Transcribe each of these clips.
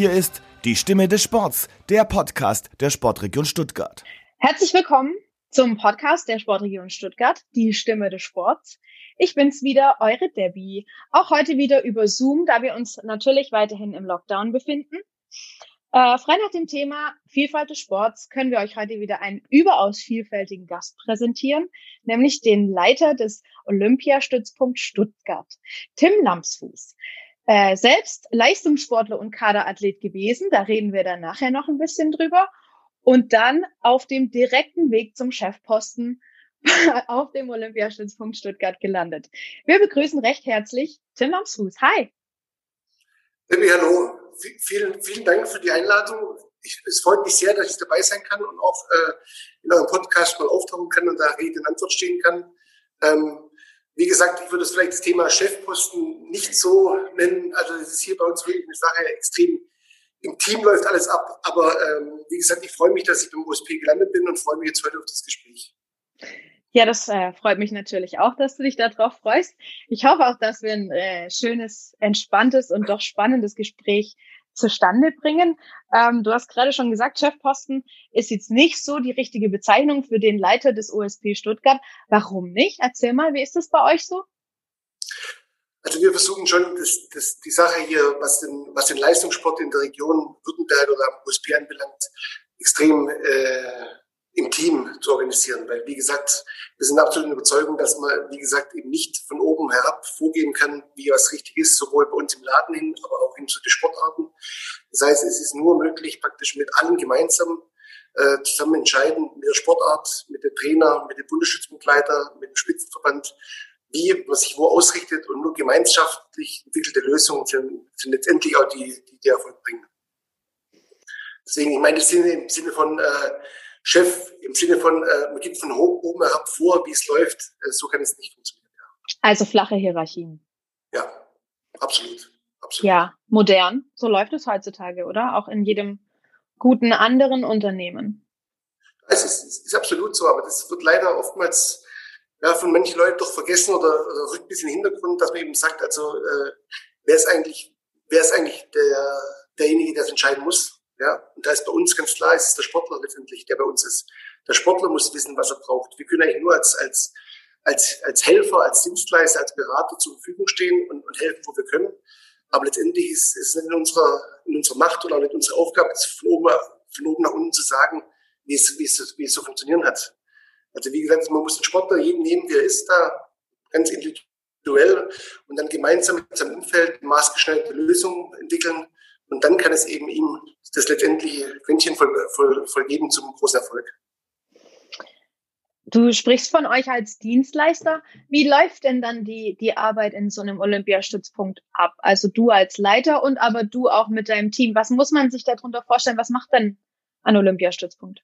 Hier ist die Stimme des Sports, der Podcast der Sportregion Stuttgart. Herzlich willkommen zum Podcast der Sportregion Stuttgart, die Stimme des Sports. Ich bin's wieder, eure Debbie. Auch heute wieder über Zoom, da wir uns natürlich weiterhin im Lockdown befinden. Äh, frei nach dem Thema Vielfalt des Sports können wir euch heute wieder einen überaus vielfältigen Gast präsentieren, nämlich den Leiter des Olympiastützpunkt Stuttgart, Tim Lamsfuß. Äh, selbst Leistungssportler und Kaderathlet gewesen, da reden wir dann nachher noch ein bisschen drüber. Und dann auf dem direkten Weg zum Chefposten auf dem Olympiastützpunkt Stuttgart gelandet. Wir begrüßen recht herzlich Tim Lamsfuß. Hi. Debbie, hallo. Vielen, vielen Dank für die Einladung. Ich, es freut mich sehr, dass ich dabei sein kann und auch äh, in eurem Podcast mal auftauchen kann und da Rede in Antwort stehen kann. Ähm, wie gesagt, ich würde das vielleicht das Thema Chefposten nicht so nennen. Also es ist hier bei uns wirklich eine Sache extrem im Team läuft alles ab. Aber ähm, wie gesagt, ich freue mich, dass ich beim OSP gelandet bin und freue mich jetzt heute auf das Gespräch. Ja, das äh, freut mich natürlich auch, dass du dich darauf freust. Ich hoffe auch, dass wir ein äh, schönes, entspanntes und doch spannendes Gespräch zustande bringen. Ähm, du hast gerade schon gesagt, Chefposten ist jetzt nicht so die richtige Bezeichnung für den Leiter des OSP Stuttgart. Warum nicht? Erzähl mal, wie ist das bei euch so? Also wir versuchen schon, das, das, die Sache hier, was den, was den Leistungssport in der Region Württemberg oder am OSP anbelangt, extrem äh, im Team zu organisieren. Weil, wie gesagt, wir sind absolut in Überzeugung, dass man, wie gesagt, eben nicht von oben herab vorgeben kann, wie was richtig ist, sowohl bei uns im Laden hin, aber auch zu den Sportarten. Das heißt, es ist nur möglich, praktisch mit allen gemeinsam äh, zusammen entscheiden, mit der Sportart, mit dem Trainer, mit dem Bundesschützbegleiter, mit dem Spitzenverband, wie man sich wo ausrichtet und nur gemeinschaftlich entwickelte Lösungen sind, sind letztendlich auch die, die, die Erfolg bringen. Deswegen, ich meine, das im Sinne von äh, Chef im Sinne von, äh, man gibt von oben herab vor, wie es läuft. Äh, so kann es nicht funktionieren. Ja. Also flache Hierarchien. Ja, absolut. Absolut. Ja, modern. So läuft es heutzutage, oder? Auch in jedem guten anderen Unternehmen. Es ist, es ist absolut so, aber das wird leider oftmals ja, von manchen Leuten doch vergessen oder, oder rückt ein bisschen in den Hintergrund, dass man eben sagt, also äh, wer ist eigentlich, wer ist eigentlich der, derjenige, der es entscheiden muss? Ja, und da ist bei uns ganz klar, es ist der Sportler letztendlich, der bei uns ist. Der Sportler muss wissen, was er braucht. Wir können eigentlich nur als, als, als, als Helfer, als Dienstleister, als Berater zur Verfügung stehen und, und helfen, wo wir können. Aber letztendlich ist es nicht in unserer, in unserer Macht oder auch nicht unsere Aufgabe, es von oben, von oben nach unten zu sagen, wie es, wie es, wie es so funktionieren hat. Also wie gesagt, man muss den Sportler jeden nehmen, wie er ist, da ganz individuell und dann gemeinsam mit seinem Umfeld maßgeschneiderte Lösungen entwickeln und dann kann es eben ihm das letztendliche Quäntchen voll, voll, vollgeben zum großen Erfolg. Du sprichst von euch als Dienstleister. Wie läuft denn dann die, die Arbeit in so einem Olympiastützpunkt ab? Also du als Leiter und aber du auch mit deinem Team. Was muss man sich darunter vorstellen? Was macht denn ein Olympiastützpunkt?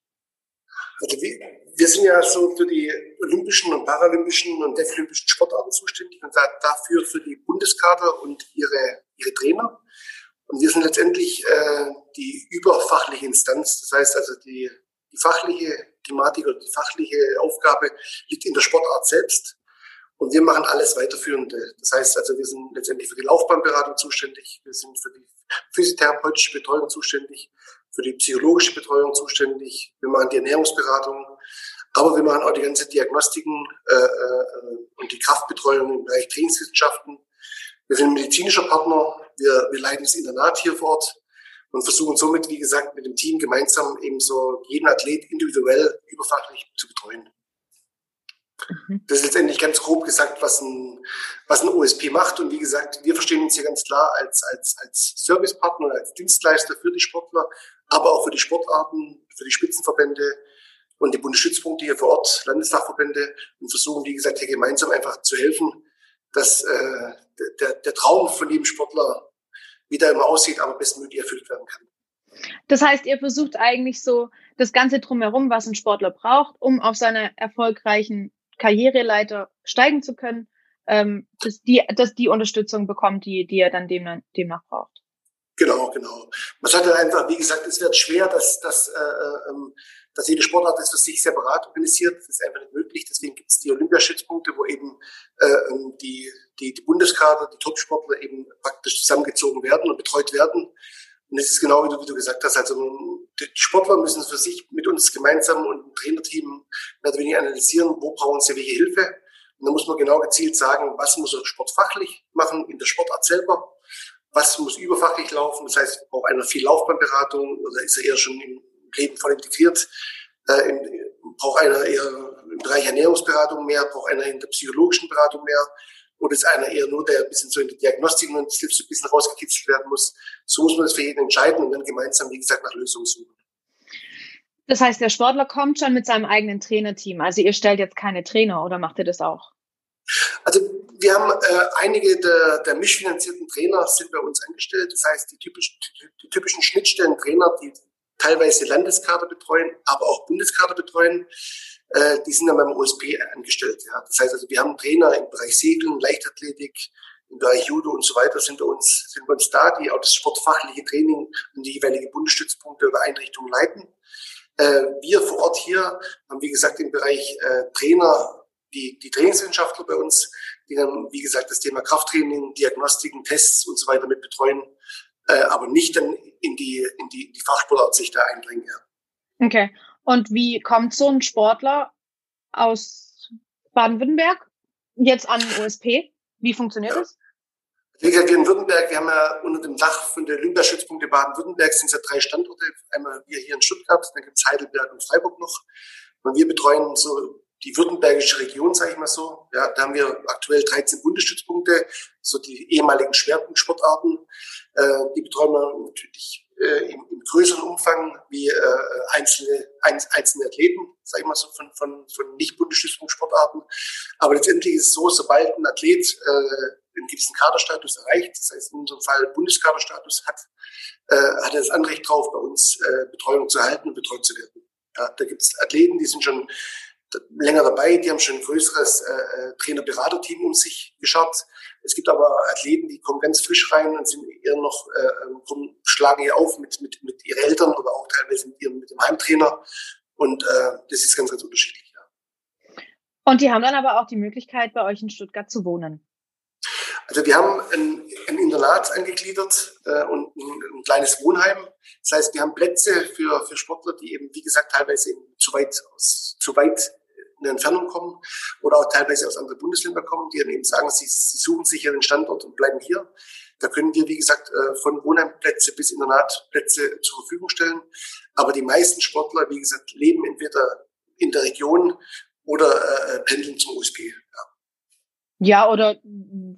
Also wir, wir sind ja so für die olympischen und paralympischen und deaflympischen Sportarten zuständig und dafür für die Bundeskader und ihre, ihre Trainer. Und wir sind letztendlich äh, die überfachliche Instanz. Das heißt also, die, die fachliche Thematik oder die fachliche Aufgabe liegt in der Sportart selbst. Und wir machen alles weiterführende. Das heißt also, wir sind letztendlich für die Laufbahnberatung zuständig. Wir sind für die physiotherapeutische Betreuung zuständig, für die psychologische Betreuung zuständig. Wir machen die Ernährungsberatung. Aber wir machen auch die ganze Diagnostiken äh, äh, und die Kraftbetreuung im Bereich Trainingswissenschaften. Wir sind medizinischer Partner wir, wir leiten das Internat hier vor Ort und versuchen somit, wie gesagt, mit dem Team gemeinsam eben so jeden Athlet individuell überfachlich zu betreuen. Mhm. Das ist letztendlich ganz grob gesagt, was ein, was ein OSP macht. Und wie gesagt, wir verstehen uns hier ganz klar als, als, als Servicepartner, als Dienstleister für die Sportler, aber auch für die Sportarten, für die Spitzenverbände und die Bundesstützpunkte hier vor Ort, Landesdachverbände und versuchen, wie gesagt, hier gemeinsam einfach zu helfen, dass äh, der, der Traum von jedem Sportler wie der immer aussieht, aber bestmöglich erfüllt werden kann. Das heißt, ihr versucht eigentlich so das Ganze drumherum, was ein Sportler braucht, um auf seiner erfolgreichen Karriereleiter steigen zu können, ähm, dass, die, dass die Unterstützung bekommt, die, die er dann demnach, demnach braucht. Genau, genau. Man sagt halt einfach, wie gesagt, es wird schwer, dass, dass, äh, ähm, dass jede Sportart das für sich separat organisiert. Das ist einfach nicht möglich. Deswegen gibt es die Olympiastützpunkte, wo eben äh, ähm, die, die, die Bundeskader, die Topsportler eben praktisch zusammengezogen werden und betreut werden. Und es ist genau wie du, wie du gesagt hast, also die Sportler müssen für sich mit uns gemeinsam und ein Trainerteam mehr oder weniger analysieren, wo brauchen sie welche Hilfe. Und da muss man genau gezielt sagen, was muss er sportfachlich machen in der Sportart selber, was muss überfachlich laufen, das heißt, braucht einer viel Laufbahnberatung oder ist er eher schon im Leben voll integriert, äh, in, braucht einer eher im Bereich Ernährungsberatung mehr, braucht einer in der psychologischen Beratung mehr, oder ist einer eher nur, der ein bisschen so in der Diagnostik und das ein bisschen rausgekitzelt werden muss. So muss man das für jeden entscheiden und dann gemeinsam, wie gesagt, nach Lösungen suchen. Das heißt, der Sportler kommt schon mit seinem eigenen Trainerteam. Also ihr stellt jetzt keine Trainer oder macht ihr das auch? Also wir haben äh, einige der, der mischfinanzierten Trainer sind bei uns angestellt. Das heißt, die typischen, die typischen Schnittstellen-Trainer, die teilweise Landeskader betreuen, aber auch Bundeskader betreuen, äh, die sind dann beim OSP angestellt. Ja. Das heißt also, wir haben Trainer im Bereich Segeln, Leichtathletik, im Bereich Judo und so weiter sind bei uns, sind bei uns da, die auch das sportfachliche Training und die jeweilige Bundesstützpunkte oder Einrichtungen leiten. Äh, wir vor Ort hier haben, wie gesagt, im Bereich äh, Trainer die, die Trainingswissenschaftler bei uns, die dann, wie gesagt, das Thema Krafttraining, Diagnostiken, Tests und so weiter mit betreuen, äh, aber nicht dann in die, in die, die Fachsportart sich da einbringen. Ja. Okay. Und wie kommt so ein Sportler aus Baden-Württemberg jetzt an den USP? Wie funktioniert ja. das? Wie gesagt, wir in Württemberg, wir haben ja unter dem Dach von der Olympiastützpunkte Baden-Württemberg sind es ja drei Standorte. Einmal wir hier in Stuttgart, dann gibt es Heidelberg und Freiburg noch. Und wir betreuen so die württembergische Region, sage ich mal so. Ja, da haben wir aktuell 13 Bundesstützpunkte, so die ehemaligen Schwerpunktsportarten. Äh, die betreuen wir natürlich äh, im, im, größeren Umfang wie äh, einzelne, ein, einzelne Athleten, sage ich mal so, von, von, von nicht Bundesstützpunktsportarten. Aber letztendlich ist es so, sobald ein Athlet äh, einen gewissen Kaderstatus erreicht, das heißt in unserem Fall Bundeskaderstatus hat, äh, hat er das Anrecht drauf, bei uns äh, Betreuung zu erhalten und betreut zu werden. Ja, da gibt es Athleten, die sind schon länger dabei, die haben schon ein größeres äh, äh, Trainer-Berater-Team um sich geschaut. Es gibt aber Athleten, die kommen ganz frisch rein und sind eher noch, äh, ähm, kommen, schlagen hier auf mit, mit, mit ihren Eltern oder auch teilweise mit, ihrem, mit dem Heimtrainer. Und äh, das ist ganz, ganz unterschiedlich. Ja. Und die haben dann aber auch die Möglichkeit, bei euch in Stuttgart zu wohnen. Also wir haben ein, ein Internat angegliedert äh, und ein, ein, kleines Wohnheim. Das heißt, wir haben Plätze für, für Sportler, die eben, wie gesagt, teilweise zu weit, aus, zu weit in Entfernung kommen oder auch teilweise aus anderen Bundesländern kommen, die dann eben sagen, sie, sie suchen sich einen Standort und bleiben hier. Da können wir, wie gesagt, äh, von Wohnheimplätze bis Internatplätze zur Verfügung stellen. Aber die meisten Sportler, wie gesagt, leben entweder in der Region oder äh, pendeln zum USP. Ja. Oder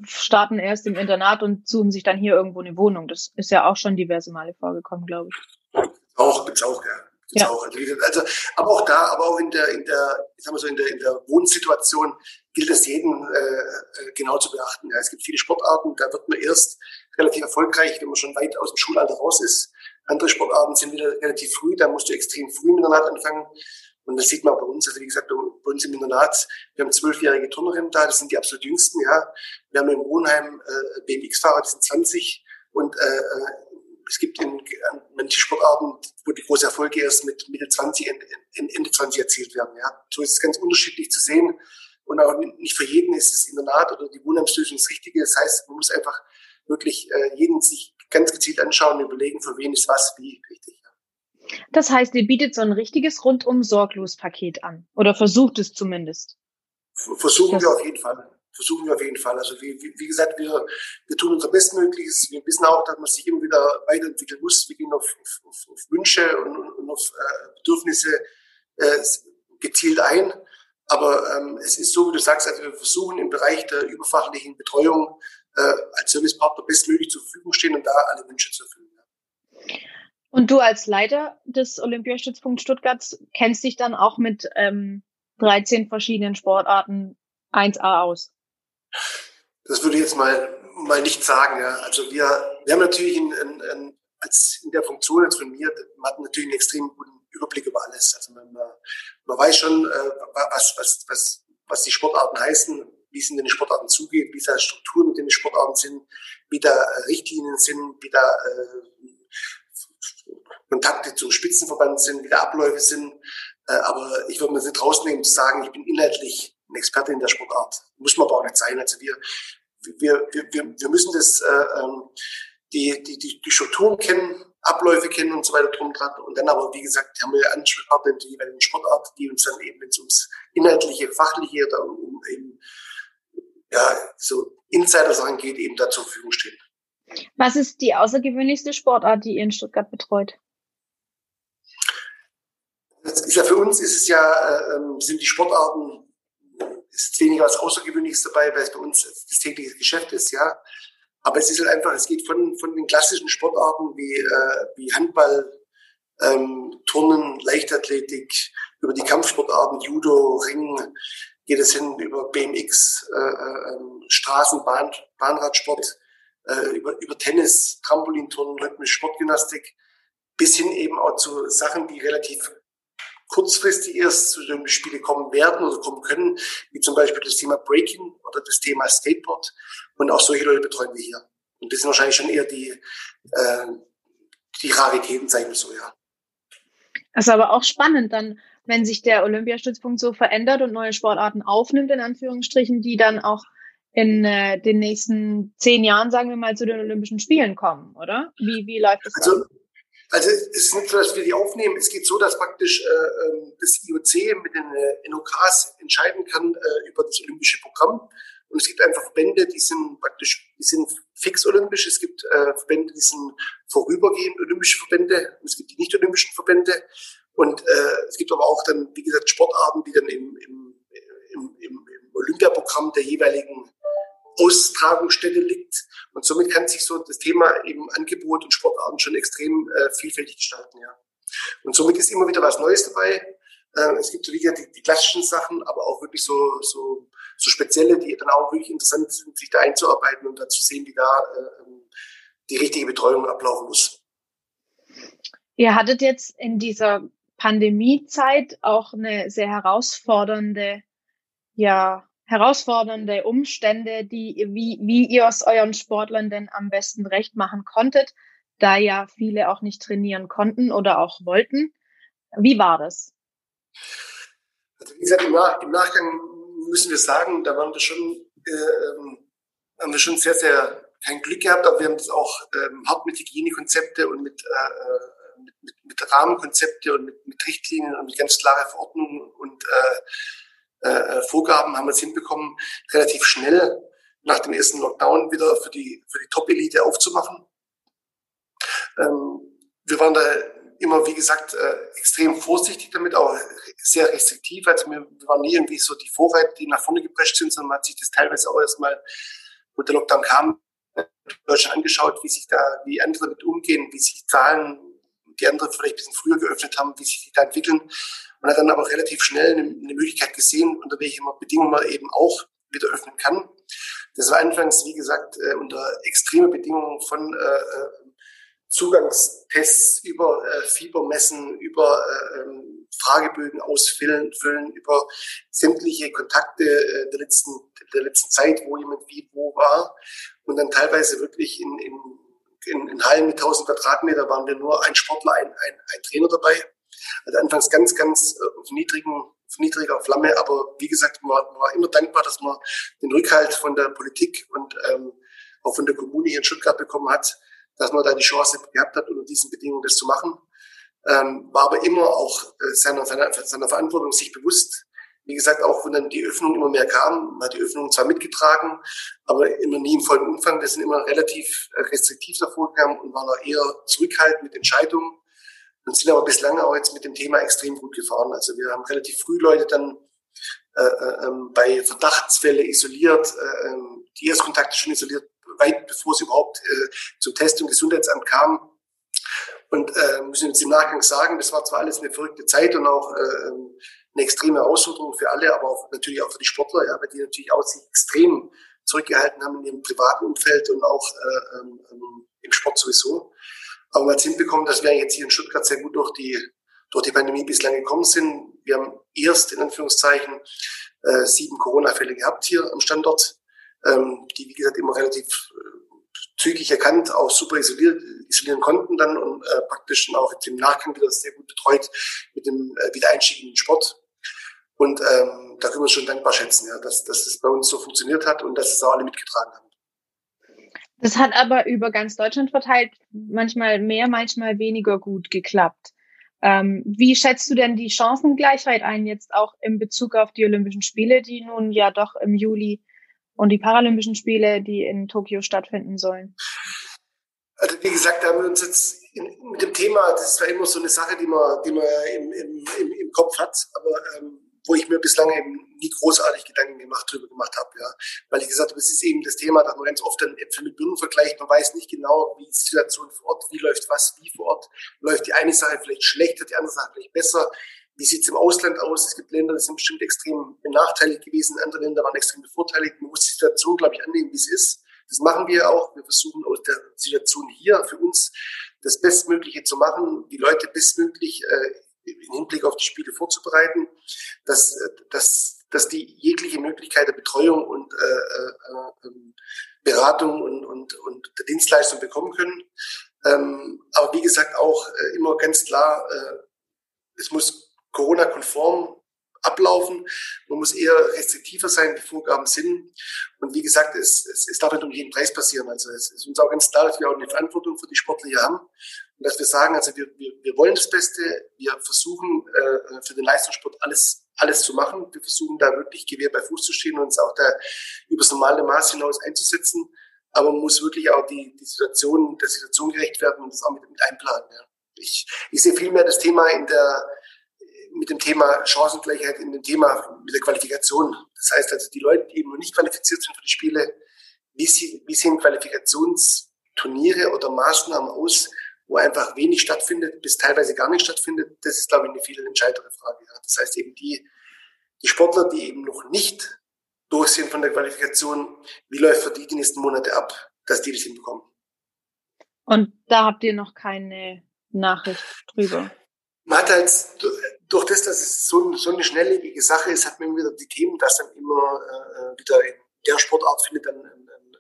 starten erst im Internat und suchen sich dann hier irgendwo eine Wohnung. Das ist ja auch schon diverse Male vorgekommen, glaube ich. Auch, gibt's auch, ja. Gibt's ja. auch. Also, also, aber auch da, aber auch in der, in der, ich sag mal so, in der, in der Wohnsituation gilt es jeden äh, äh, genau zu beachten. Ja, es gibt viele Sportarten, da wird man erst relativ erfolgreich, wenn man schon weit aus dem Schulalter raus ist. Andere Sportarten sind wieder relativ früh, da musst du extrem früh im Internat anfangen. Und das sieht man auch bei uns. Also wie gesagt, bei uns im Internat, wir haben zwölfjährige Turnerinnen da, das sind die absolut jüngsten, ja. Wir haben im Wohnheim äh, BMX-Fahrer, die sind 20. Und äh, äh, es gibt in, in manche Sportarten, wo die große Erfolge erst mit Mitte 20, Ende, Ende 20 erzielt werden. Ja. So ist es ganz unterschiedlich zu sehen. Und auch nicht für jeden ist das Internat oder die Wohnheimslösung das Richtige. Das heißt, man muss einfach wirklich äh, jeden sich ganz gezielt anschauen und überlegen, für wen ist was wie richtig. Das heißt, ihr bietet so ein richtiges rundum sorglos Paket an oder versucht es zumindest. Versuchen das wir auf jeden Fall. Versuchen wir auf jeden Fall. Also wie, wie, wie gesagt, wir, wir tun unser Bestmögliches. Wir wissen auch, dass man sich immer wieder weiterentwickeln muss. Wir gehen auf, auf, auf Wünsche und, und auf äh, Bedürfnisse äh, gezielt ein. Aber ähm, es ist so, wie du sagst, also wir versuchen im Bereich der überfachlichen Betreuung äh, als Servicepartner bestmöglich zur Verfügung stehen und da alle Wünsche zu erfüllen. Und du als Leiter des Olympiastützpunkts Stuttgarts kennst dich dann auch mit ähm, 13 verschiedenen Sportarten 1A aus? Das würde ich jetzt mal, mal nicht sagen. Ja. Also wir, wir haben natürlich in, in, in, als in der Funktion jetzt von mir, man hat natürlich einen extrem guten Überblick über alles. Also man, man weiß schon, äh, was, was, was, was die Sportarten heißen, wie es in den Sportarten zugeht, wie da Strukturen in den Sportarten sind, wie da Richtlinien sind, wie da äh, Kontakte zum Spitzenverband sind, wie die Abläufe sind. Äh, aber ich würde mir nicht rausnehmen zu sagen, ich bin inhaltlich ein Experte in der Sportart. Muss man aber auch nicht sein. Also wir, wir, wir, wir müssen das, äh, ähm, die, die, die, die Strukturen kennen, Abläufe kennen und so weiter drum dran. Und dann aber, wie gesagt, haben wir Ansprechpartner in der jeweiligen Sportart, die uns dann eben, wenn es ums inhaltliche, fachliche oder um eben, ja, so Insider-Sachen geht, eben da zur Verfügung stehen. Was ist die außergewöhnlichste Sportart, die ihr in Stuttgart betreut? Das ist ja für uns ist es ja, äh, ähm, sind die Sportarten, ist weniger was Außergewöhnliches dabei, weil es bei uns das tägliche Geschäft ist, ja. Aber es ist halt einfach, es geht von, von den klassischen Sportarten wie, äh, wie Handball, ähm, Turnen, Leichtathletik, über die Kampfsportarten, Judo, Ring, geht es hin über BMX, äh, äh, Straßenbahn, Bahnradsport, äh, über, über Tennis, Trampolinturnen, rhythmische Sportgymnastik, bis hin eben auch zu Sachen, die relativ kurzfristig erst zu den Spielen kommen werden oder kommen können, wie zum Beispiel das Thema Breaking oder das Thema Skateboard. Und auch solche Leute betreuen wir hier. Und das sind wahrscheinlich schon eher die, äh, die Raritäten, sagen wir so, ja. Das ist aber auch spannend dann, wenn sich der Olympiastützpunkt so verändert und neue Sportarten aufnimmt, in Anführungsstrichen, die dann auch in äh, den nächsten zehn Jahren, sagen wir mal, zu den Olympischen Spielen kommen, oder? Wie, wie läuft das? Also, also es ist nicht so, dass wir die aufnehmen. Es geht so, dass praktisch äh, ähm, das IOC mit den äh, NOKs entscheiden kann äh, über das olympische Programm. Und es gibt einfach Verbände, die sind praktisch, die sind fix olympisch. Es gibt äh, Verbände, die sind vorübergehend olympische Verbände. Und es gibt die nicht olympischen Verbände. Und äh, es gibt aber auch dann, wie gesagt, Sportarten, die dann im, im, im, im Olympiaprogramm der jeweiligen Austragungsstätte liegt. Und somit kann sich so das Thema eben Angebot und Sportarten schon extrem äh, vielfältig gestalten, ja. Und somit ist immer wieder was Neues dabei. Äh, es gibt so wie gesagt die, die, klassischen Sachen, aber auch wirklich so, so, so spezielle, die dann auch wirklich interessant sind, sich da einzuarbeiten und dann zu sehen, wie da äh, die richtige Betreuung ablaufen muss. Ihr hattet jetzt in dieser Pandemiezeit auch eine sehr herausfordernde ja, herausfordernde Umstände, die, wie, wie ihr es euren Sportlern denn am besten recht machen konntet, da ja viele auch nicht trainieren konnten oder auch wollten. Wie war das? Also wie gesagt, im, Nach im Nachgang müssen wir sagen, da waren wir schon, äh, haben wir schon sehr, sehr kein Glück gehabt, aber wir haben das auch ähm, hart mit Hygienekonzepte und mit, äh, mit, mit, mit Rahmenkonzepte und mit, mit Richtlinien und mit ganz klare Verordnungen und äh, äh, äh, Vorgaben haben wir es hinbekommen, relativ schnell nach dem ersten Lockdown wieder für die, für die Top-Elite aufzumachen. Ähm, wir waren da immer, wie gesagt, äh, extrem vorsichtig damit, auch sehr restriktiv. Also wir, wir waren nie irgendwie so die Vorreiter, die nach vorne geprescht sind, sondern man hat sich das teilweise auch erstmal, wo der Lockdown kam, Deutschland angeschaut, wie sich da, wie andere damit umgehen, wie sich Zahlen, die andere vielleicht ein bisschen früher geöffnet haben, wie sich die da entwickeln. Man hat dann aber relativ schnell eine, eine Möglichkeit gesehen, unter welchen Bedingungen man eben auch wieder öffnen kann. Das war anfangs, wie gesagt, äh, unter extreme Bedingungen von äh, äh Zugangstests über äh, Fiebermessen, über äh, ähm, Fragebögen ausfüllen, füllen, über sämtliche Kontakte äh, der, letzten, der letzten Zeit, wo jemand wie wo war. Und dann teilweise wirklich in, in, in, in Hallen mit 1000 Quadratmeter waren wir nur ein Sportler, ein, ein, ein Trainer dabei. Also anfangs ganz, ganz äh, auf, niedrigen, auf niedriger Flamme, aber wie gesagt, man, man war immer dankbar, dass man den Rückhalt von der Politik und ähm, auch von der Kommune hier in Stuttgart bekommen hat, dass man da die Chance gehabt hat, unter diesen Bedingungen das zu machen. Ähm, war aber immer auch äh, seiner, seiner, seiner Verantwortung sich bewusst. Wie gesagt, auch wenn dann die Öffnung immer mehr kam, man hat die Öffnung zwar mitgetragen, aber immer nie im vollen Umfang. Wir sind immer relativ äh, restriktiv davor gegangen und waren auch eher zurückhaltend mit Entscheidungen und sind aber bislang auch jetzt mit dem Thema extrem gut gefahren. Also wir haben relativ früh Leute dann äh, äh, ähm, bei Verdachtsfälle isoliert, äh, ähm, die Erstkontakte schon isoliert, weit bevor es überhaupt äh, zum Test- und Gesundheitsamt kam. Und äh, müssen jetzt im Nachgang sagen, das war zwar alles eine verrückte Zeit und auch äh, ähm, eine extreme Herausforderung für alle, aber auch natürlich auch für die Sportler, ja, weil die natürlich auch sich extrem zurückgehalten haben in ihrem privaten Umfeld und auch äh, ähm, im Sport sowieso. Aber man hat es hinbekommen, dass wir jetzt hier in Stuttgart sehr gut durch die, durch die Pandemie bislang gekommen sind. Wir haben erst in Anführungszeichen äh, sieben Corona-Fälle gehabt hier am Standort, ähm, die wie gesagt immer relativ äh, zügig erkannt, auch super isoliert, isolieren konnten dann und äh, praktisch auch im Nachgang wieder sehr gut betreut mit dem äh, Wiedereinstieg in den Sport. Und ähm, da können wir uns schon dankbar schätzen, ja, dass, dass es bei uns so funktioniert hat und dass es auch alle mitgetragen haben. Das hat aber über ganz Deutschland verteilt manchmal mehr, manchmal weniger gut geklappt. Ähm, wie schätzt du denn die Chancengleichheit ein, jetzt auch in Bezug auf die Olympischen Spiele, die nun ja doch im Juli und die Paralympischen Spiele, die in Tokio stattfinden sollen? Also wie gesagt, da haben wir uns jetzt in, mit dem Thema, das ist zwar immer so eine Sache, die man, die man im, im, im, im Kopf hat, aber ähm, wo ich mir bislang eben nie großartig Gedanken gemacht drüber gemacht habe, ja. Weil ich gesagt habe, es ist eben das Thema, dass man ganz oft dann Äpfel mit Birnen vergleicht. Man weiß nicht genau, wie die Situation vor Ort, wie läuft was, wie vor Ort. Läuft die eine Sache vielleicht schlechter, die andere Sache vielleicht besser. Wie sieht es im Ausland aus? Es gibt Länder, die sind bestimmt extrem benachteiligt gewesen, andere Länder waren extrem bevorteiligt. Man muss die Situation, glaube ich, annehmen, wie es ist. Das machen wir auch. Wir versuchen aus der Situation hier für uns das Bestmögliche zu machen, die Leute bestmöglich äh, im Hinblick auf die Spiele vorzubereiten, dass, dass, dass die jegliche Möglichkeit der Betreuung und äh, äh, ähm, Beratung und, und, und Dienstleistung bekommen können. Ähm, aber wie gesagt, auch äh, immer ganz klar, äh, es muss Corona-konform ablaufen. Man muss eher restriktiver sein, die Vorgaben sind. Und wie gesagt, es, es, es darf nicht um jeden Preis passieren. Also es ist uns auch ganz klar, dass wir auch eine Verantwortung für die Sportler hier haben. Und dass wir sagen, also wir, wir, wir wollen das Beste, wir versuchen äh, für den Leistungssport alles, alles zu machen. Wir versuchen da wirklich Gewehr bei Fuß zu stehen und uns auch da übers normale Maß hinaus einzusetzen. Aber man muss wirklich auch die, die Situation, der Situation gerecht werden und das auch mit, mit einplanen. Ja. Ich, ich sehe vielmehr das Thema in der, mit dem Thema Chancengleichheit in dem Thema mit der Qualifikation. Das heißt also, die Leute, die eben noch nicht qualifiziert sind für die Spiele, wie, sie, wie sehen Qualifikationsturniere oder Maßnahmen aus, wo einfach wenig stattfindet, bis teilweise gar nicht stattfindet, das ist, glaube ich, eine viel entscheidendere Frage. Ja. Das heißt eben die, die Sportler, die eben noch nicht durch sind von der Qualifikation, wie läuft für die die nächsten Monate ab, dass die das hinbekommen. Und da habt ihr noch keine Nachricht drüber? Man hat halt, durch das, dass es so, so eine schnelllebige Sache ist, hat man wieder die Themen, dass dann immer äh, wieder in der Sportart findet dann ein, ein,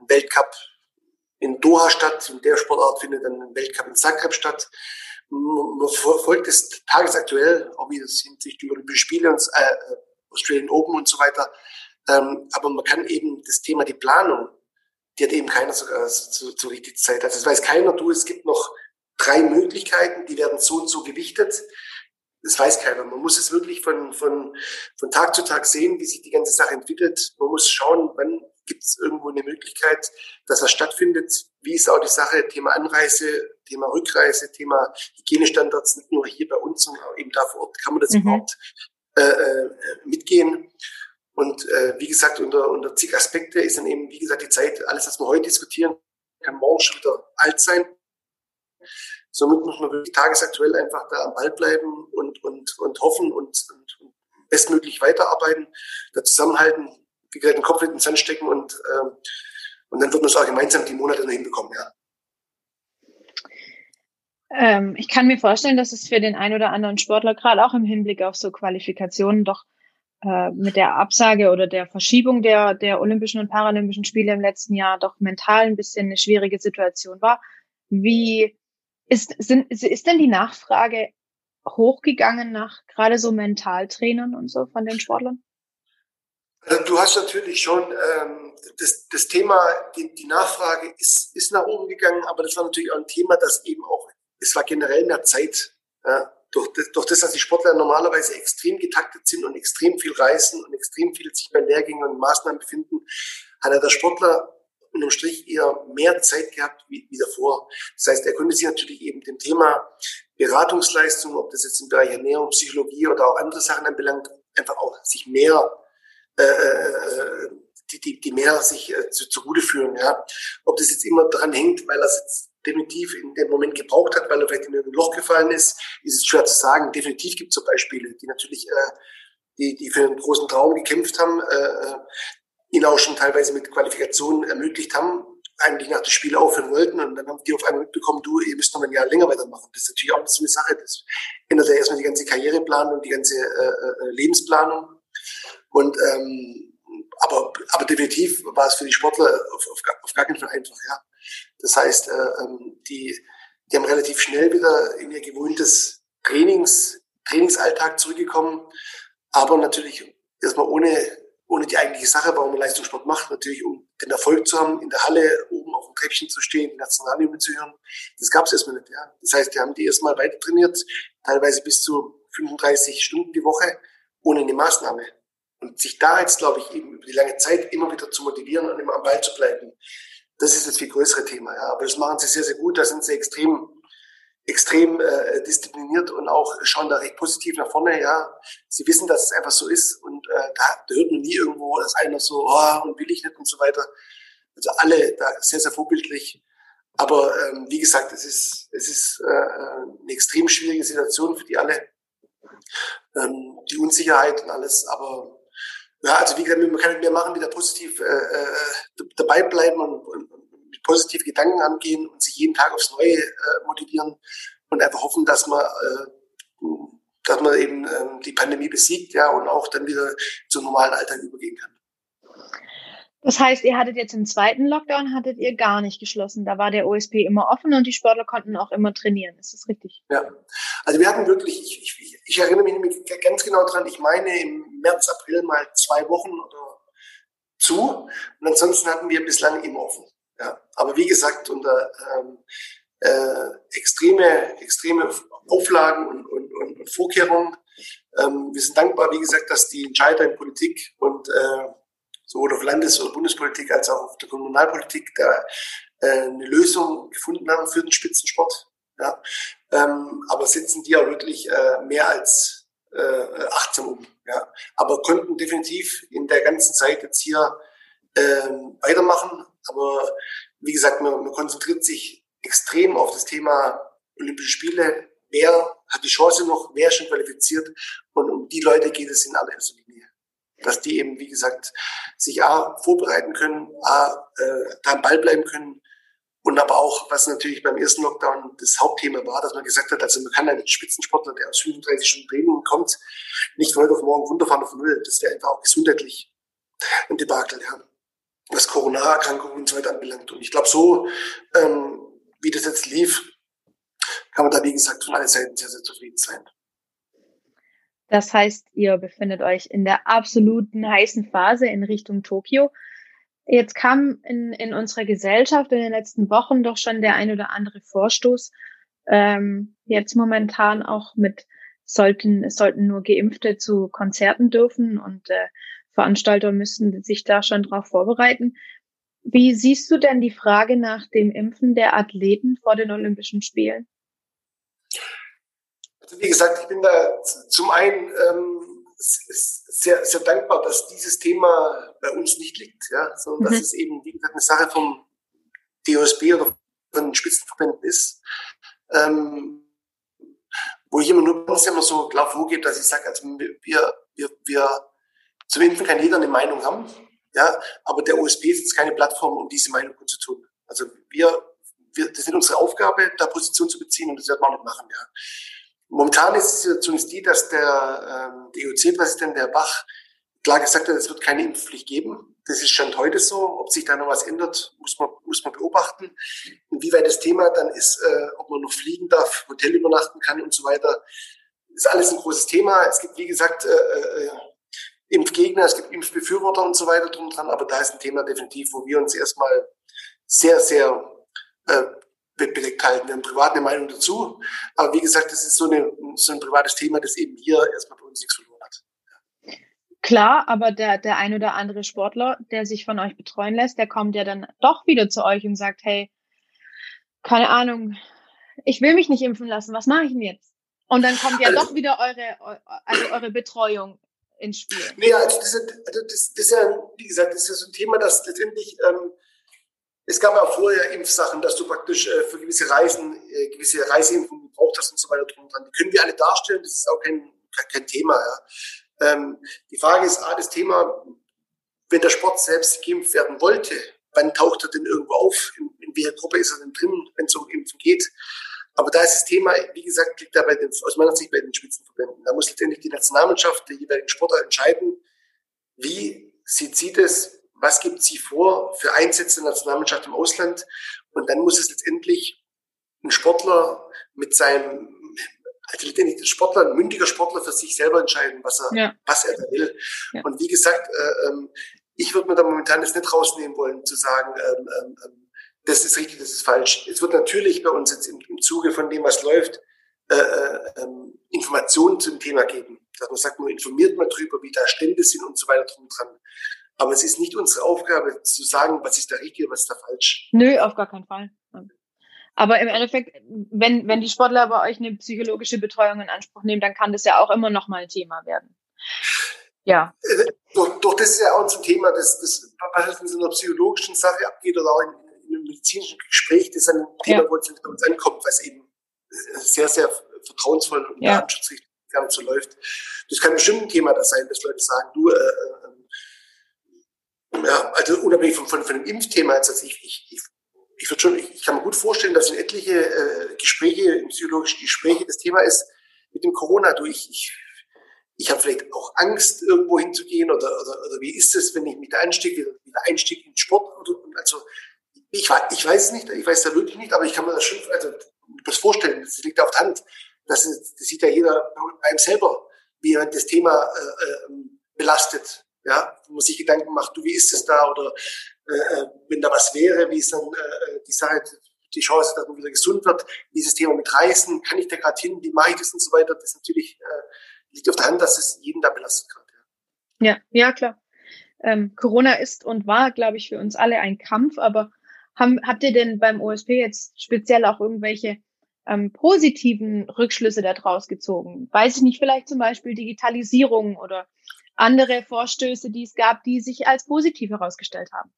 ein Weltcup in Doha statt. In der Sportart findet dann ein Weltcup in Zagreb statt. Man verfolgt es tagesaktuell, auch wie das hinsichtlich die Olympischen Spiele und äh, Australian Open und so weiter. Ähm, aber man kann eben das Thema die Planung, die hat eben keiner sogar zu, zu richtig Zeit. Also es weiß keiner, du, es gibt noch drei Möglichkeiten, die werden so und so gewichtet. Das weiß keiner. Man muss es wirklich von, von, von Tag zu Tag sehen, wie sich die ganze Sache entwickelt. Man muss schauen, wann gibt es irgendwo eine Möglichkeit, dass das stattfindet. Wie ist auch die Sache, Thema Anreise, Thema Rückreise, Thema Hygienestandards, nicht nur hier bei uns, sondern eben da vor Ort. Kann man das mhm. überhaupt äh, äh, mitgehen? Und äh, wie gesagt, unter, unter zig Aspekte ist dann eben, wie gesagt, die Zeit, alles, was wir heute diskutieren, kann morgen schon wieder alt sein. Somit muss man wirklich tagesaktuell einfach da am Ball bleiben und, und, und hoffen und, und bestmöglich weiterarbeiten, da zusammenhalten, wie gesagt, den Kopf in den Sand stecken und, ähm, und dann wird man es auch gemeinsam die Monate noch hinbekommen, ja. Ähm, ich kann mir vorstellen, dass es für den einen oder anderen Sportler gerade auch im Hinblick auf so Qualifikationen doch äh, mit der Absage oder der Verschiebung der, der Olympischen und Paralympischen Spiele im letzten Jahr doch mental ein bisschen eine schwierige Situation war. Wie ist, sind, ist denn die Nachfrage hochgegangen nach gerade so Mentaltrainern und so von den Sportlern? Also du hast natürlich schon ähm, das, das Thema, die, die Nachfrage ist, ist nach oben gegangen, aber das war natürlich auch ein Thema, das eben auch, es war generell mehr Zeit. Ja, durch, das, durch das, dass die Sportler normalerweise extrem getaktet sind und extrem viel reisen und extrem viel sich bei Lehrgängen und Maßnahmen befinden, hat er der Sportler unterm Strich eher mehr Zeit gehabt wie, wie davor. Das heißt, er konnte sich natürlich eben dem Thema Beratungsleistung, ob das jetzt im Bereich Ernährung, Psychologie oder auch andere Sachen anbelangt, einfach auch sich mehr äh, äh, die, die, die mehr sich äh, zu, zugute führen. Ja. Ob das jetzt immer dran hängt, weil er es jetzt definitiv in dem Moment gebraucht hat, weil er vielleicht in ein Loch gefallen ist, ist es schwer zu sagen. Definitiv gibt es so Beispiele, die natürlich, äh, die, die für einen großen Traum gekämpft haben, äh, äh ihn auch schon teilweise mit Qualifikationen ermöglicht haben, eigentlich nach dem Spiel aufhören wollten und dann haben die auf einmal mitbekommen, du, ihr müsst noch ein Jahr länger weitermachen. Das ist natürlich auch so eine Sache. Das ändert ja erstmal die ganze Karriereplanung die ganze äh Lebensplanung. Und ähm, aber, aber definitiv war es für die Sportler auf, auf, auf gar keinen Fall einfach, ja. Das heißt, äh, ähm, die, die haben relativ schnell wieder in ihr gewohntes Trainings, Trainingsalltag zurückgekommen, aber natürlich erstmal ohne, ohne die eigentliche Sache, warum man Leistungssport macht, natürlich um den Erfolg zu haben, in der Halle oben auf Treppchen zu stehen, die Nationalhymne zu hören. Das gab es erstmal nicht. Ja. Das heißt, die haben die erstmal weiter trainiert, teilweise bis zu 35 Stunden die Woche, ohne eine Maßnahme. Und sich da jetzt, glaube ich, eben über die lange Zeit immer wieder zu motivieren und immer am Ball zu bleiben, das ist das viel größere Thema. Ja. Aber das machen sie sehr, sehr gut. Da sind sie extrem, extrem äh, diszipliniert und auch schauen da recht positiv nach vorne. Ja, sie wissen, dass es einfach so ist und äh, da, da hört man nie irgendwo, dass einer so oh, und will ich nicht und so weiter. Also alle da sehr, sehr vorbildlich. Aber ähm, wie gesagt, es ist, es ist äh, eine extrem schwierige Situation für die alle. Ähm, die Unsicherheit und alles. Aber ja, also wie gesagt, man kann mehr machen, wieder positiv äh, äh, dabei bleiben und, und, mit positiven Gedanken angehen und sich jeden Tag aufs Neue äh, motivieren und einfach hoffen, dass man, äh, dass man eben äh, die Pandemie besiegt, ja, und auch dann wieder zum normalen Alltag übergehen kann. Das heißt, ihr hattet jetzt im zweiten Lockdown, hattet ihr gar nicht geschlossen. Da war der OSP immer offen und die Sportler konnten auch immer trainieren. Ist das richtig? Ja. Also wir hatten wirklich, ich, ich, ich erinnere mich ganz genau dran, ich meine im März, April mal zwei Wochen oder zu. Und ansonsten hatten wir bislang immer offen. Ja. Aber wie gesagt, unter ähm, äh, extreme, extreme Auflagen und, und, und, und Vorkehrungen. Ähm, wir sind dankbar, wie gesagt, dass die Entscheider in Politik und äh, sowohl auf Landes- oder Bundespolitik als auch auf der Kommunalpolitik da äh, eine Lösung gefunden haben für den Spitzensport. Ja. Ähm, aber setzen die auch wirklich äh, mehr als äh, achtsam um. Ja. Aber konnten definitiv in der ganzen Zeit jetzt hier ähm, weitermachen. Aber wie gesagt, man, man konzentriert sich extrem auf das Thema Olympische Spiele. Wer hat die Chance noch, wer ist schon qualifiziert? Und um die Leute geht es in allererster Linie dass die eben, wie gesagt, sich A, vorbereiten können, A, äh, da am Ball bleiben können und aber auch, was natürlich beim ersten Lockdown das Hauptthema war, dass man gesagt hat, also man kann einen Spitzensportler, der aus 35 Stunden Training kommt, nicht heute auf morgen runterfahren auf Null. Das wäre einfach auch gesundheitlich ein Debakel, ja. Was Corona-Erkrankungen und so weiter anbelangt. Und ich glaube, so, ähm, wie das jetzt lief, kann man da, wie gesagt, von allen Seiten sehr, sehr zufrieden sein. Das heißt, ihr befindet euch in der absoluten heißen Phase in Richtung Tokio. Jetzt kam in, in unserer Gesellschaft in den letzten Wochen doch schon der ein oder andere Vorstoß. Ähm, jetzt momentan auch mit sollten, es sollten nur Geimpfte zu Konzerten dürfen und äh, Veranstalter müssen sich da schon drauf vorbereiten. Wie siehst du denn die Frage nach dem Impfen der Athleten vor den Olympischen Spielen? Also wie gesagt, ich bin da zum einen ähm, sehr, sehr dankbar, dass dieses Thema bei uns nicht liegt, ja, sondern mhm. dass es eben, wie gesagt, eine Sache vom DOSB oder von den Spitzenverbänden ist. Ähm, wo ich immer nur ganz immer so klar vorgehe, dass ich sage, also wir, wir, wir zum Impfen kann jeder eine Meinung haben, ja, aber der OSB ist jetzt keine Plattform, um diese Meinung zu tun. Also wir, wir, das ist unsere Aufgabe, da Position zu beziehen und das werden wir auch nicht machen, ja. Momentan ist die Situation die, dass der ähm, DOC-Präsident, der Bach, klar gesagt hat, es wird keine Impfpflicht geben. Das ist schon heute so. Ob sich da noch was ändert, muss man, muss man beobachten. Inwieweit das Thema dann ist, äh, ob man noch fliegen darf, Hotel übernachten kann und so weiter, ist alles ein großes Thema. Es gibt, wie gesagt, äh, äh, Impfgegner, es gibt Impfbefürworter und so weiter drum dran, aber da ist ein Thema definitiv, wo wir uns erstmal sehr, sehr äh, bedeckt halten. Wir haben privat eine Meinung dazu. Aber wie gesagt, das ist so, eine, so ein privates Thema, das eben hier erstmal bei uns nichts verloren hat. Klar, aber der, der ein oder andere Sportler, der sich von euch betreuen lässt, der kommt ja dann doch wieder zu euch und sagt, hey, keine Ahnung, ich will mich nicht impfen lassen, was mache ich denn jetzt? Und dann kommt ja also, doch wieder eure, also eure Betreuung ins Spiel. Nee, also das, ist, also das, das ist ja, wie gesagt, das ist ja so ein Thema, das letztendlich ähm, es gab ja vorher Impfsachen, dass du praktisch äh, für gewisse Reisen äh, gewisse Reiseimpfungen gebraucht hast und so weiter drum dran. Die können wir alle darstellen, das ist auch kein, kein Thema. Ja. Ähm, die Frage ist A, das Thema, wenn der Sport selbst geimpft werden wollte, wann taucht er denn irgendwo auf? In, in welcher Gruppe ist er denn drin, wenn es um Impfen geht? Aber da ist das Thema, wie gesagt, liegt da bei den, aus meiner Sicht bei den Spitzenverbänden. Da muss letztendlich die Nationalmannschaft der jeweiligen Sportler entscheiden, wie sie das, was gibt sie vor für Einsätze der Nationalmannschaft im Ausland. Und dann muss es letztendlich ein Sportler mit seinem, also letztendlich ein Sportler, ein mündiger Sportler für sich selber entscheiden, was er, ja. was er da will. Ja. Und wie gesagt, äh, ähm, ich würde mir da momentan das nicht rausnehmen wollen, zu sagen, ähm, ähm, ähm das ist richtig, das ist falsch. Es wird natürlich bei uns jetzt im, im Zuge von dem, was läuft, äh, äh, ähm, Informationen zum Thema geben. Dass man sagt, man informiert mal drüber, wie da Stände sind und so weiter drum dran. Aber es ist nicht unsere Aufgabe zu sagen, was ist da richtig, was ist da falsch. Nö, auf gar keinen Fall. Aber im Endeffekt, wenn, wenn die Sportler bei euch eine psychologische Betreuung in Anspruch nehmen, dann kann das ja auch immer noch mal ein Thema werden. Ja. Äh, doch, doch das ist ja auch ein Thema, das, das was in so einer psychologischen Sache abgeht oder auch in, in einem medizinischen Gespräch, das ist ein Thema, ja. wo es bei uns ankommt, was eben sehr, sehr vertrauensvoll und ja. datenschutzrechtlich so läuft. Das kann bestimmt ein Thema da sein, dass Leute sagen, du, äh, äh, ja, also unabhängig von, von, von dem Impfthema, also ich, ich, ich ich würde schon, ich kann mir gut vorstellen, dass in etliche äh, Gespräche, psychologische Gespräche das Thema ist mit dem Corona. Du, ich, ich, ich habe vielleicht auch Angst, irgendwo hinzugehen oder, oder, oder wie ist es, wenn ich da einstecke, wieder, einstieg in Sport oder, also ich, ich weiß es nicht, ich weiß da wirklich nicht, aber ich kann mir das schon, also das vorstellen, das liegt auf der Hand. Das, ist, das sieht ja jeder bei einem selber, wie das Thema äh, äh, belastet. Ja, man sich Gedanken macht, du, wie ist es da? Oder äh, wenn da was wäre, wie ist dann äh, die Sache, die Chance, dass man wieder gesund wird, dieses Thema mit Reisen, kann ich da gerade hin, wie mache ich das und so weiter, das natürlich äh, liegt auf der Hand, dass es jeden da belastet gerade. Ja. ja, ja, klar. Ähm, Corona ist und war, glaube ich, für uns alle ein Kampf, aber haben, habt ihr denn beim OSP jetzt speziell auch irgendwelche ähm, positiven Rückschlüsse daraus gezogen? Weiß ich nicht, vielleicht zum Beispiel Digitalisierung oder andere Vorstöße, die es gab, die sich als positiv herausgestellt haben?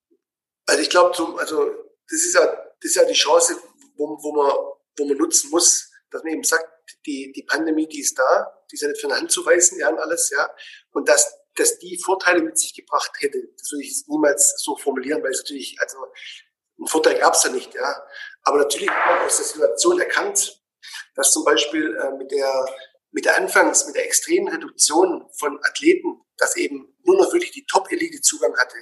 Also ich glaube, also das ist ja, das ist ja die Chance, wo, wo, man, wo man nutzen muss, dass man eben sagt, die, die Pandemie, die ist da, die ist ja nicht von der Hand zu weisen, ja, und alles, ja. Und dass, dass die Vorteile mit sich gebracht hätte, das würde ich niemals so formulieren, weil es natürlich, also einen Vorteil gab es ja nicht, ja. Aber natürlich hat man aus der Situation erkannt, dass zum Beispiel äh, mit der mit der Anfangs, mit der extremen Reduktion von Athleten, dass eben nur noch wirklich die Top-Elite Zugang hatte,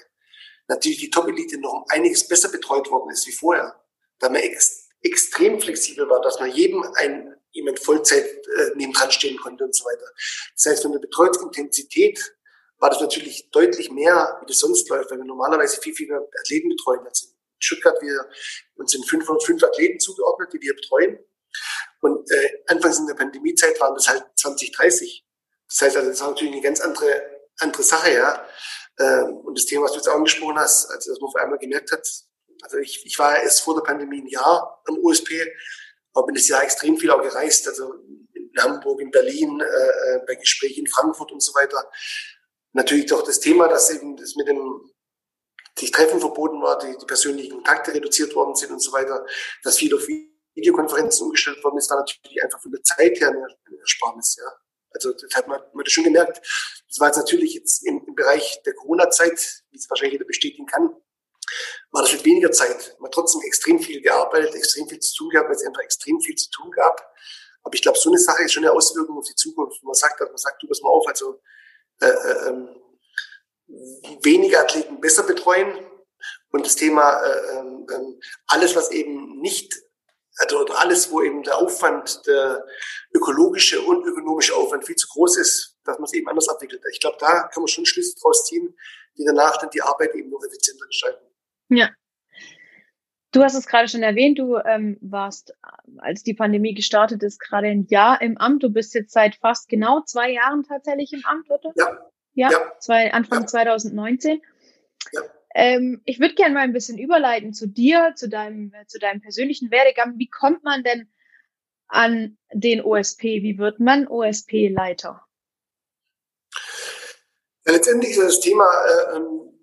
natürlich die Top-Elite noch um einiges besser betreut worden ist wie vorher. Da man ex extrem flexibel war, dass man jedem ein jemand Vollzeit äh, nebendran stehen konnte und so weiter. Das heißt, von der Betreuungsintensität war das natürlich deutlich mehr, wie das sonst läuft, weil wir normalerweise viel, viel mehr Athleten betreuen. Also in Stuttgart, wir, uns sind 505 Athleten zugeordnet, die wir betreuen. Und äh, anfangs in der Pandemiezeit waren das halt 20, 30. Das heißt, also, das war natürlich eine ganz andere, andere Sache, ja. Ähm, und das Thema, was du jetzt angesprochen hast, also dass man auf einmal gemerkt hat, also ich, ich war erst vor der Pandemie ein Jahr am USP, aber bin das Jahr extrem viel auch gereist, also in Hamburg, in Berlin, äh, äh, bei Gesprächen in Frankfurt und so weiter. Natürlich doch das Thema, dass eben das mit dem sich Treffen verboten war, die, die persönlichen Kontakte reduziert worden sind und so weiter, dass viel auf Videokonferenzen umgestellt worden ist, war natürlich einfach von der Zeit her eine, Ersparnis, ja. Also das hat man, man hat schon gemerkt. Das war jetzt natürlich jetzt im, im Bereich der Corona-Zeit, wie es wahrscheinlich jeder bestätigen kann, war das mit weniger Zeit. Man hat trotzdem extrem viel gearbeitet, extrem viel zu tun gehabt, weil es einfach extrem viel zu tun gab. Aber ich glaube, so eine Sache ist schon eine Auswirkung auf die Zukunft. Man sagt, man sagt, du pass mal auf, also äh, äh, ähm, weniger Athleten besser betreuen und das Thema äh, äh, alles, was eben nicht also alles, wo eben der Aufwand, der ökologische und ökonomische Aufwand viel zu groß ist, dass man es eben anders abwickelt. Ich glaube, da kann man schon Schlüsse draus ziehen, die danach dann die Arbeit eben noch effizienter gestalten. Ja. Du hast es gerade schon erwähnt, du ähm, warst, als die Pandemie gestartet ist, gerade ein Jahr im Amt. Du bist jetzt seit fast genau zwei Jahren tatsächlich im Amt, oder? Ja. Ja, ja. Zwei, Anfang ja. 2019. Ja. Ähm, ich würde gerne mal ein bisschen überleiten zu dir, zu deinem, zu deinem persönlichen Werdegang. Wie kommt man denn an den OSP? Wie wird man OSP-Leiter? Ja, letztendlich ist das Thema, äh, ähm,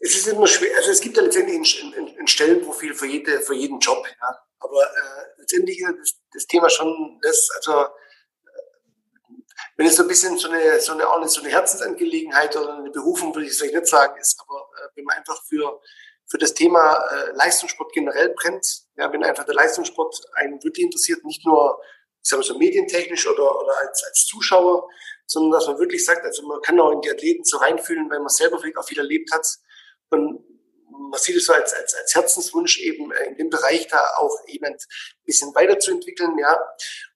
es ist immer schwer, also es gibt ja letztendlich ein, ein, ein Stellenprofil für, jede, für jeden Job, ja. aber äh, letztendlich ist das, das Thema schon das, also wenn es so ein bisschen so eine, so eine, auch eine, so eine Herzensangelegenheit oder eine Berufung, würde ich vielleicht nicht sagen, ist, aber äh, wenn man einfach für, für das Thema äh, Leistungssport generell brennt, ja, wenn einfach der Leistungssport einen wirklich interessiert, nicht nur, ich sage mal so medientechnisch oder, oder als, als Zuschauer, sondern dass man wirklich sagt, also man kann auch in die Athleten so reinfühlen, weil man selber vielleicht auch viel erlebt hat und man sieht es so als, als, als Herzenswunsch eben äh, in dem Bereich da auch jemand ein bisschen weiterzuentwickeln, ja.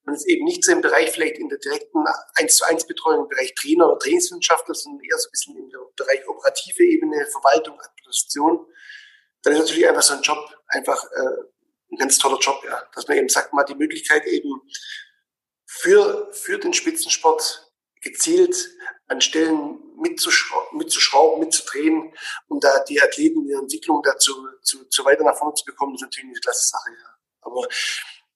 Und es eben nicht so im Bereich vielleicht in der direkten 1 zu 1 Betreuung im Bereich Trainer oder Trainingswissenschaftler, sondern eher so ein bisschen der Bereich operative Ebene, Verwaltung, Administration. dann ist natürlich einfach so ein Job einfach äh, ein ganz toller Job, ja. Dass man eben sagt, man hat die Möglichkeit eben für, für den Spitzensport gezielt an Stellen mitzuschrauben, mitzuschrauben, mitzudrehen, um da die Athleten in der Entwicklung dazu zu, zu weiter nach vorne zu bekommen, ist natürlich eine klasse Sache. Ja. Aber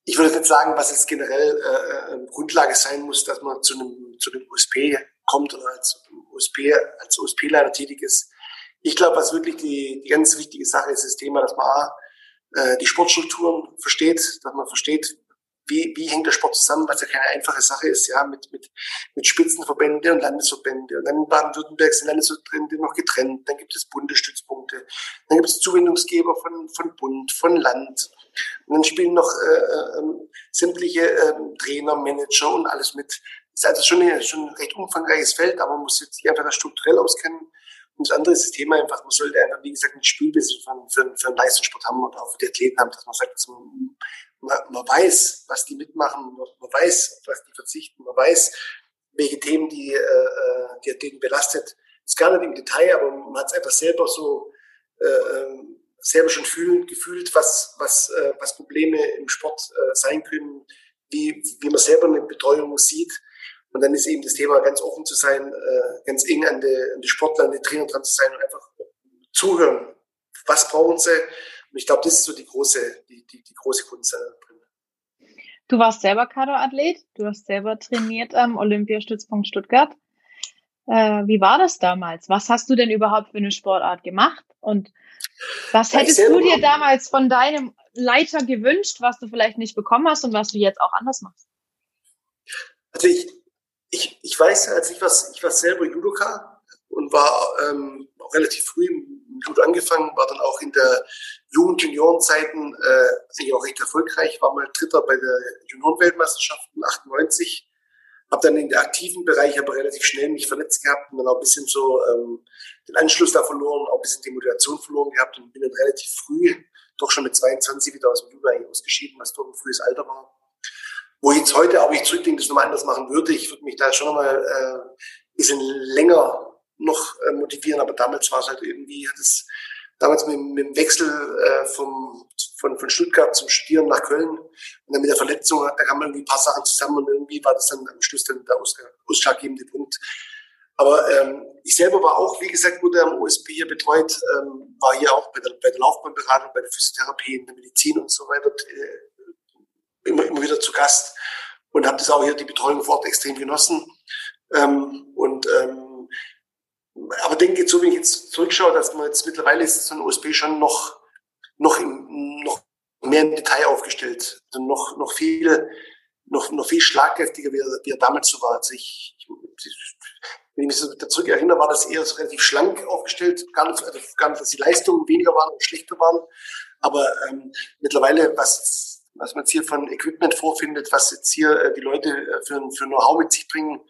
ich würde jetzt sagen, was jetzt generell äh, äh Grundlage sein muss, dass man zu einem, zu einem USP kommt oder als USP, als USP-Leiter tätig ist. Ich glaube, was wirklich die, die ganz wichtige Sache ist, ist das Thema, dass man A, äh, die Sportstrukturen versteht, dass man versteht, wie, wie hängt der Sport zusammen, was ja keine einfache Sache ist, ja, mit, mit, mit Spitzenverbände und Landesverbände. Und dann in Baden-Württemberg sind Landesverbände noch getrennt, dann gibt es Bundesstützpunkte, dann gibt es Zuwendungsgeber von, von Bund, von Land. Und dann spielen noch äh, äh, sämtliche äh, Trainer, Manager und alles mit. Das ist also schon, eine, schon ein recht umfangreiches Feld, aber man muss sich einfach strukturell auskennen. Und das andere ist das Thema einfach, man sollte einfach, wie gesagt, ein Spielbild für, für, für einen Leistungssport haben und auch für die Athleten haben, dass man sagt, dass man, man, man weiß, was die mitmachen, man weiß, auf was die verzichten, man weiß, welche Themen die, äh, äh die Athleten belastet. Ist gar nicht im Detail, aber man hat es einfach selber so äh, ähm, selber schon fühlen, gefühlt, was, was, äh, was Probleme im Sport äh, sein können, wie, wie man selber eine Betreuung sieht. Und dann ist eben das Thema, ganz offen zu sein, äh, ganz eng an die, an die Sportler, an die Trainer dran zu sein und einfach zuhören. Was brauchen sie? Und ich glaube, das ist so die große, die, die, die große Kunst drin. Du warst selber Kader-Athlet, du hast selber trainiert am Olympiastützpunkt Stuttgart. Äh, wie war das damals? Was hast du denn überhaupt für eine Sportart gemacht? Und was hättest du dir damals von deinem Leiter gewünscht, was du vielleicht nicht bekommen hast und was du jetzt auch anders machst? Also ich, ich, ich weiß, als ich was, ich war selber Judoka und war ähm, auch relativ früh Judo angefangen, war dann auch in der Jugend Juniorenzeiten äh, eigentlich auch recht erfolgreich, war mal Dritter bei der Juniorenweltmeisterschaft 98, habe dann in der aktiven Bereich aber relativ schnell mich verletzt gehabt und dann auch ein bisschen so ähm, den Anschluss da verloren, auch ein bisschen die Motivation verloren gehabt und bin dann relativ früh, doch schon mit 22 wieder aus dem eigentlich ausgeschieden, was doch ein frühes Alter war wo ich jetzt heute, aber ich zurückdenke, das nochmal anders machen würde. Ich würde mich da schon nochmal äh, ein bisschen länger noch äh, motivieren, aber damals war es halt irgendwie, hat es damals mit, mit dem Wechsel äh, vom, von, von Stuttgart zum Studieren nach Köln und dann mit der Verletzung, da kamen irgendwie ein paar Sachen zusammen und irgendwie war das dann am Schluss dann der ausschlaggebende Punkt. Aber ähm, ich selber war auch, wie gesagt, wurde am OSP hier betreut, ähm, war hier auch bei der, bei der Laufbahnberatung, bei der Physiotherapie, in der Medizin und so weiter äh, immer, immer wieder zu Gast und habe das auch hier die Betreuung vor Ort extrem genossen. Ähm, und ähm, aber denke so, wenn ich jetzt zurückschaue, dass man jetzt mittlerweile ist so ein OSP schon noch noch im, noch mehr im Detail aufgestellt, also noch noch viel noch noch viel schlagkräftiger, wie er, wie er damals so war. Also ich, ich, wenn ich mich so zurück erinnere, war das eher so relativ schlank aufgestellt, gar nicht, also gar nicht, dass die Leistungen weniger waren und schlechter waren, aber ähm, mittlerweile was was man jetzt hier von Equipment vorfindet, was jetzt hier äh, die Leute äh, für, für Know-how mit sich bringen,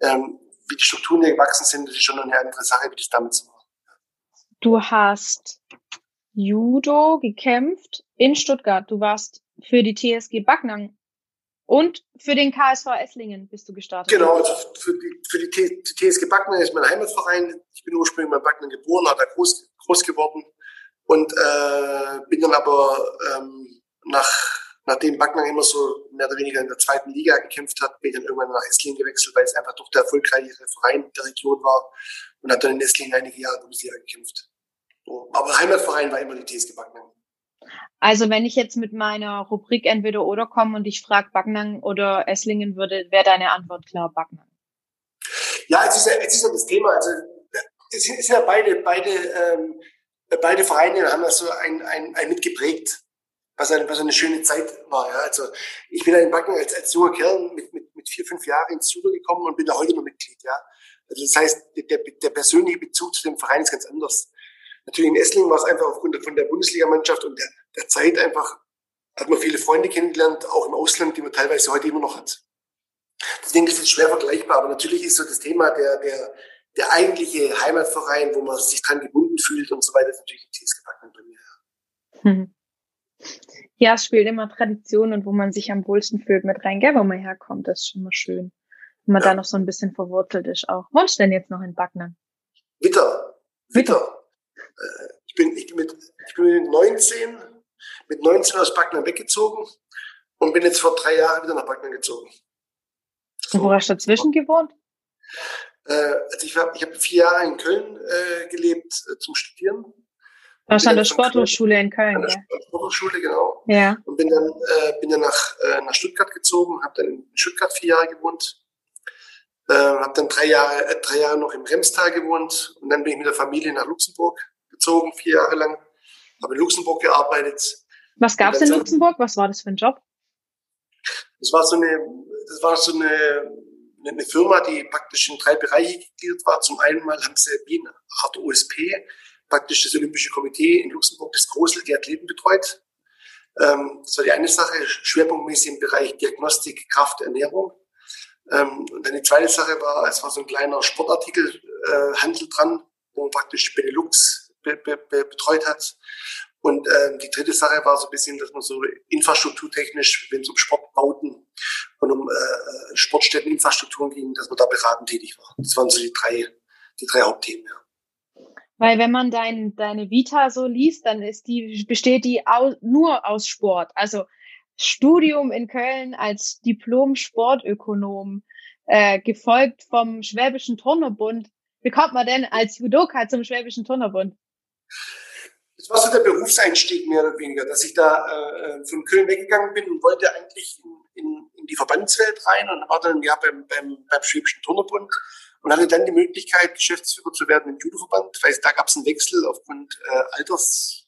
ähm, wie die Strukturen hier gewachsen sind, das ist schon eine andere Sache, wie das damals war. Du hast Judo gekämpft in Stuttgart. Du warst für die TSG Backnang und für den KSV Esslingen bist du gestartet. Genau, also für die, für die, T, die TSG Backnang ist mein Heimatverein. Ich bin ursprünglich in Backnang geboren, habe da groß, groß geworden und äh, bin dann aber ähm, nach nachdem Backnang immer so mehr oder weniger in der zweiten Liga gekämpft hat, bin ich dann irgendwann nach Esslingen gewechselt, weil es einfach doch der erfolgreichere Verein der Region war und habe dann in Esslingen einige Jahre Bundesliga gekämpft. Aber Heimatverein war immer die TSG Backnang. Also wenn ich jetzt mit meiner Rubrik entweder oder komme und ich frage Backnang oder Esslingen würde, wäre deine Antwort klar Backnang. Ja, es ist ja, es ist ja das Thema. Also es sind ja beide, beide, ähm, beide Vereine haben das so ein, ein, ein mitgeprägt was eine, was eine schöne Zeit war. Ja. Also ich bin da in Backen als, als junger Kerl mit, mit, mit vier, fünf Jahren ins Judo gekommen und bin da heute noch Mitglied. Ja. Also das heißt, der, der persönliche Bezug zu dem Verein ist ganz anders. Natürlich in Esslingen war es einfach aufgrund von der Bundesligamannschaft und der, der Zeit einfach, hat man viele Freunde kennengelernt, auch im Ausland, die man teilweise heute immer noch hat. Deswegen ist es schwer vergleichbar, aber natürlich ist so das Thema der, der, der eigentliche Heimatverein, wo man sich dran gebunden fühlt und so weiter, ist natürlich die TSG Backen bei mir. Mhm. Ja, es spielt immer Tradition und wo man sich am wohlsten fühlt mit rein, gell, wo man herkommt. Das ist schon mal schön. Wenn man ja. da noch so ein bisschen verwurzelt ist auch. Wohnst du denn jetzt noch in Backnern? Witter. Witter. Äh, ich bin, ich bin mit, ich bin bin mit 19, mit 19 aus Backnang weggezogen und bin jetzt vor drei Jahren wieder nach Backnang gezogen. So. Und wo hast du dazwischen gewohnt? Äh, also ich, war, ich habe vier Jahre in Köln äh, gelebt äh, zum Studieren. Warst an der Sporthochschule in Köln, ja? Sporthochschule, genau. Ja. Und bin dann, äh, bin dann nach, äh, nach Stuttgart gezogen, habe dann in Stuttgart vier Jahre gewohnt, äh, habe dann drei Jahre, äh, drei Jahre noch im Remstal gewohnt und dann bin ich mit der Familie nach Luxemburg gezogen, vier Jahre lang. Habe in Luxemburg gearbeitet. Was gab's in Luxemburg? Was war das für ein Job? Das war so eine, das war so eine, eine Firma, die praktisch in drei Bereiche gegliedert war. Zum einen mal haben sie wie eine Art OSP, praktisch das Olympische Komitee in Luxemburg, das Grosel, die Athleten betreut. Ähm, das war die eine Sache, schwerpunktmäßig im Bereich Diagnostik, Kraft, Ernährung. Ähm, und dann die zweite Sache war, es war so ein kleiner Sportartikelhandel äh, dran, wo man praktisch Benelux be be betreut hat. Und ähm, die dritte Sache war so ein bisschen, dass man so infrastrukturtechnisch, wenn es um Sportbauten und um äh, Sportstätteninfrastrukturen ging, dass man da beratend tätig war. Das waren so die drei, die drei Hauptthemen. Ja. Weil wenn man dein, deine Vita so liest, dann ist die, besteht die au, nur aus Sport. Also Studium in Köln als Diplom-Sportökonom, äh, gefolgt vom Schwäbischen Turnerbund. Wie kommt man denn als Judoka zum Schwäbischen Turnerbund? Das war so der Berufseinstieg mehr oder weniger, dass ich da äh, von Köln weggegangen bin und wollte eigentlich in, in, in die Verbandswelt rein und war dann Jahr beim, beim, beim Schwäbischen Turnerbund und hatte dann die Möglichkeit, Geschäftsführer zu werden im Judoverband, weil da gab es einen Wechsel aufgrund äh, Alters,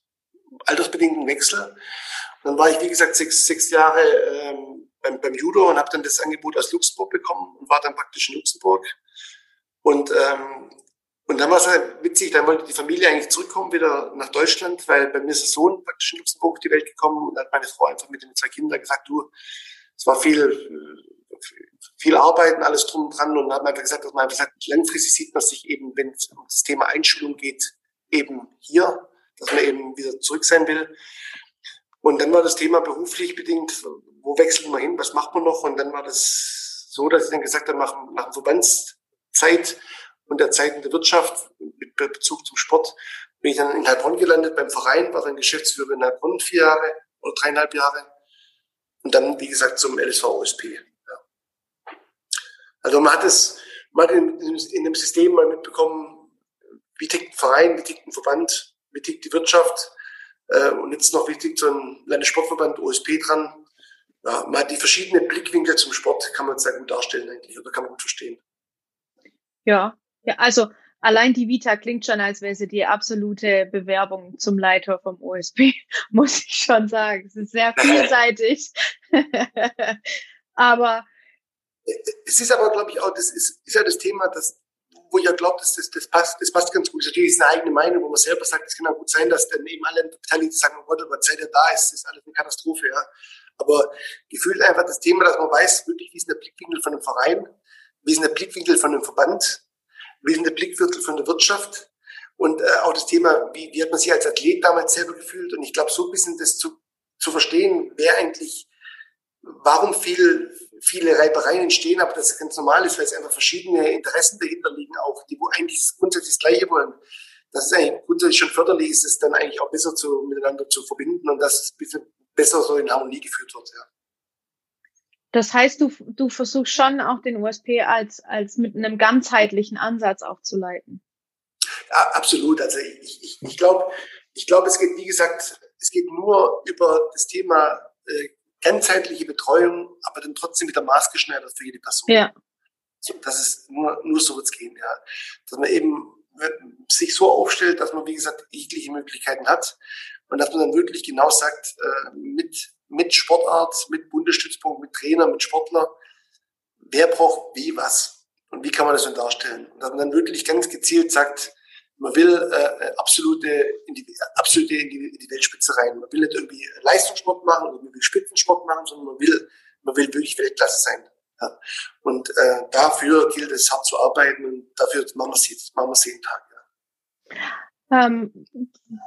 altersbedingten Wechsel. Und dann war ich, wie gesagt, sechs, sechs Jahre ähm, beim, beim Judo und habe dann das Angebot aus Luxemburg bekommen und war dann praktisch in Luxemburg. Und ähm, und dann war es halt witzig, dann wollte die Familie eigentlich zurückkommen wieder nach Deutschland, weil bei mir ist der Sohn praktisch in Luxemburg die Welt gekommen und dann hat meine Frau einfach mit den zwei Kindern gesagt, du, es war viel, viel Arbeiten, alles drum und dran und man einfach gesagt, dass man einfach sagt, langfristig sieht man sich eben, wenn es um das Thema Einschulung geht, eben hier, dass man eben wieder zurück sein will. Und dann war das Thema beruflich bedingt, wo wechselt man hin, was macht man noch? Und dann war das so, dass ich dann gesagt habe, nach, nach Verbandszeit und der Zeiten der Wirtschaft mit Bezug zum Sport bin ich dann in Heilbronn gelandet beim Verein, war dann Geschäftsführer in Heilbronn vier Jahre oder dreieinhalb Jahre und dann, wie gesagt, zum LSV OSP. Also man hat es, man hat in, in, dem System mal mitbekommen, wie tickt ein Verein, wie tickt ein Verband, wie tickt die Wirtschaft äh, und jetzt noch wichtig so ein Landessportverband OSP dran. Ja, man hat die verschiedenen Blickwinkel zum Sport, kann man sehr gut darstellen eigentlich oder kann man gut verstehen. Ja, ja, also allein die Vita klingt schon, als wäre sie die absolute Bewerbung zum Leiter vom OSP, muss ich schon sagen. Es ist sehr vielseitig. aber es ist aber, glaube ich, auch, das ist, ist ja das Thema, das, wo ich ja glaube, dass das, das passt, das passt ganz gut. Das ist natürlich eine eigene Meinung, wo man selber sagt, es kann auch gut sein, dass dann eben alle Beteiligten sagen, oh Gott, aber seit er da ist, ist alles eine Katastrophe, ja. Aber gefühlt einfach das Thema, dass man weiß, wirklich, wie ist der Blickwinkel von einem Verein, wie ist der Blickwinkel von einem Verband, wie sind der Blickwinkel von der Wirtschaft und äh, auch das Thema, wie, wie hat man sich als Athlet damals selber gefühlt. Und ich glaube, so ein bisschen das zu, zu verstehen, wer eigentlich, warum viel, viele Reibereien entstehen, aber das ganz normal ist, weil es einfach verschiedene Interessen dahinter liegen, auch die wo eigentlich grundsätzlich das Gleiche wollen. Das ist eigentlich grundsätzlich schon förderlich, ist es dann eigentlich auch besser zu, miteinander zu verbinden und dass es ein bisschen besser so in Harmonie geführt wird. Ja. Das heißt, du, du versuchst schon auch den USP als, als mit einem ganzheitlichen Ansatz aufzuleiten. Ja, absolut. Also ich, ich, ich glaube, ich glaube, es geht, wie gesagt, es geht nur über das Thema äh, ganzheitliche Betreuung, aber dann trotzdem wieder maßgeschneidert für jede Person. Ja. So, das ist nur, nur so wird's gehen, ja. Dass man eben sich so aufstellt, dass man, wie gesagt, jegliche Möglichkeiten hat und dass man dann wirklich genau sagt, äh, mit mit Sportart, mit Bundesstützpunkt, mit Trainer, mit Sportler, wer braucht wie was und wie kann man das dann darstellen. Und dass man dann wirklich ganz gezielt sagt, man will äh, absolute, in die, absolute in die, in die Weltspitze rein. Man will nicht irgendwie Leistungssport machen oder will Spitzensport machen, sondern man will, man will wirklich Weltklasse sein. Ja. Und äh, dafür gilt es, hart zu arbeiten und dafür machen wir es, machen wir es jeden Tag. Ja. Ähm,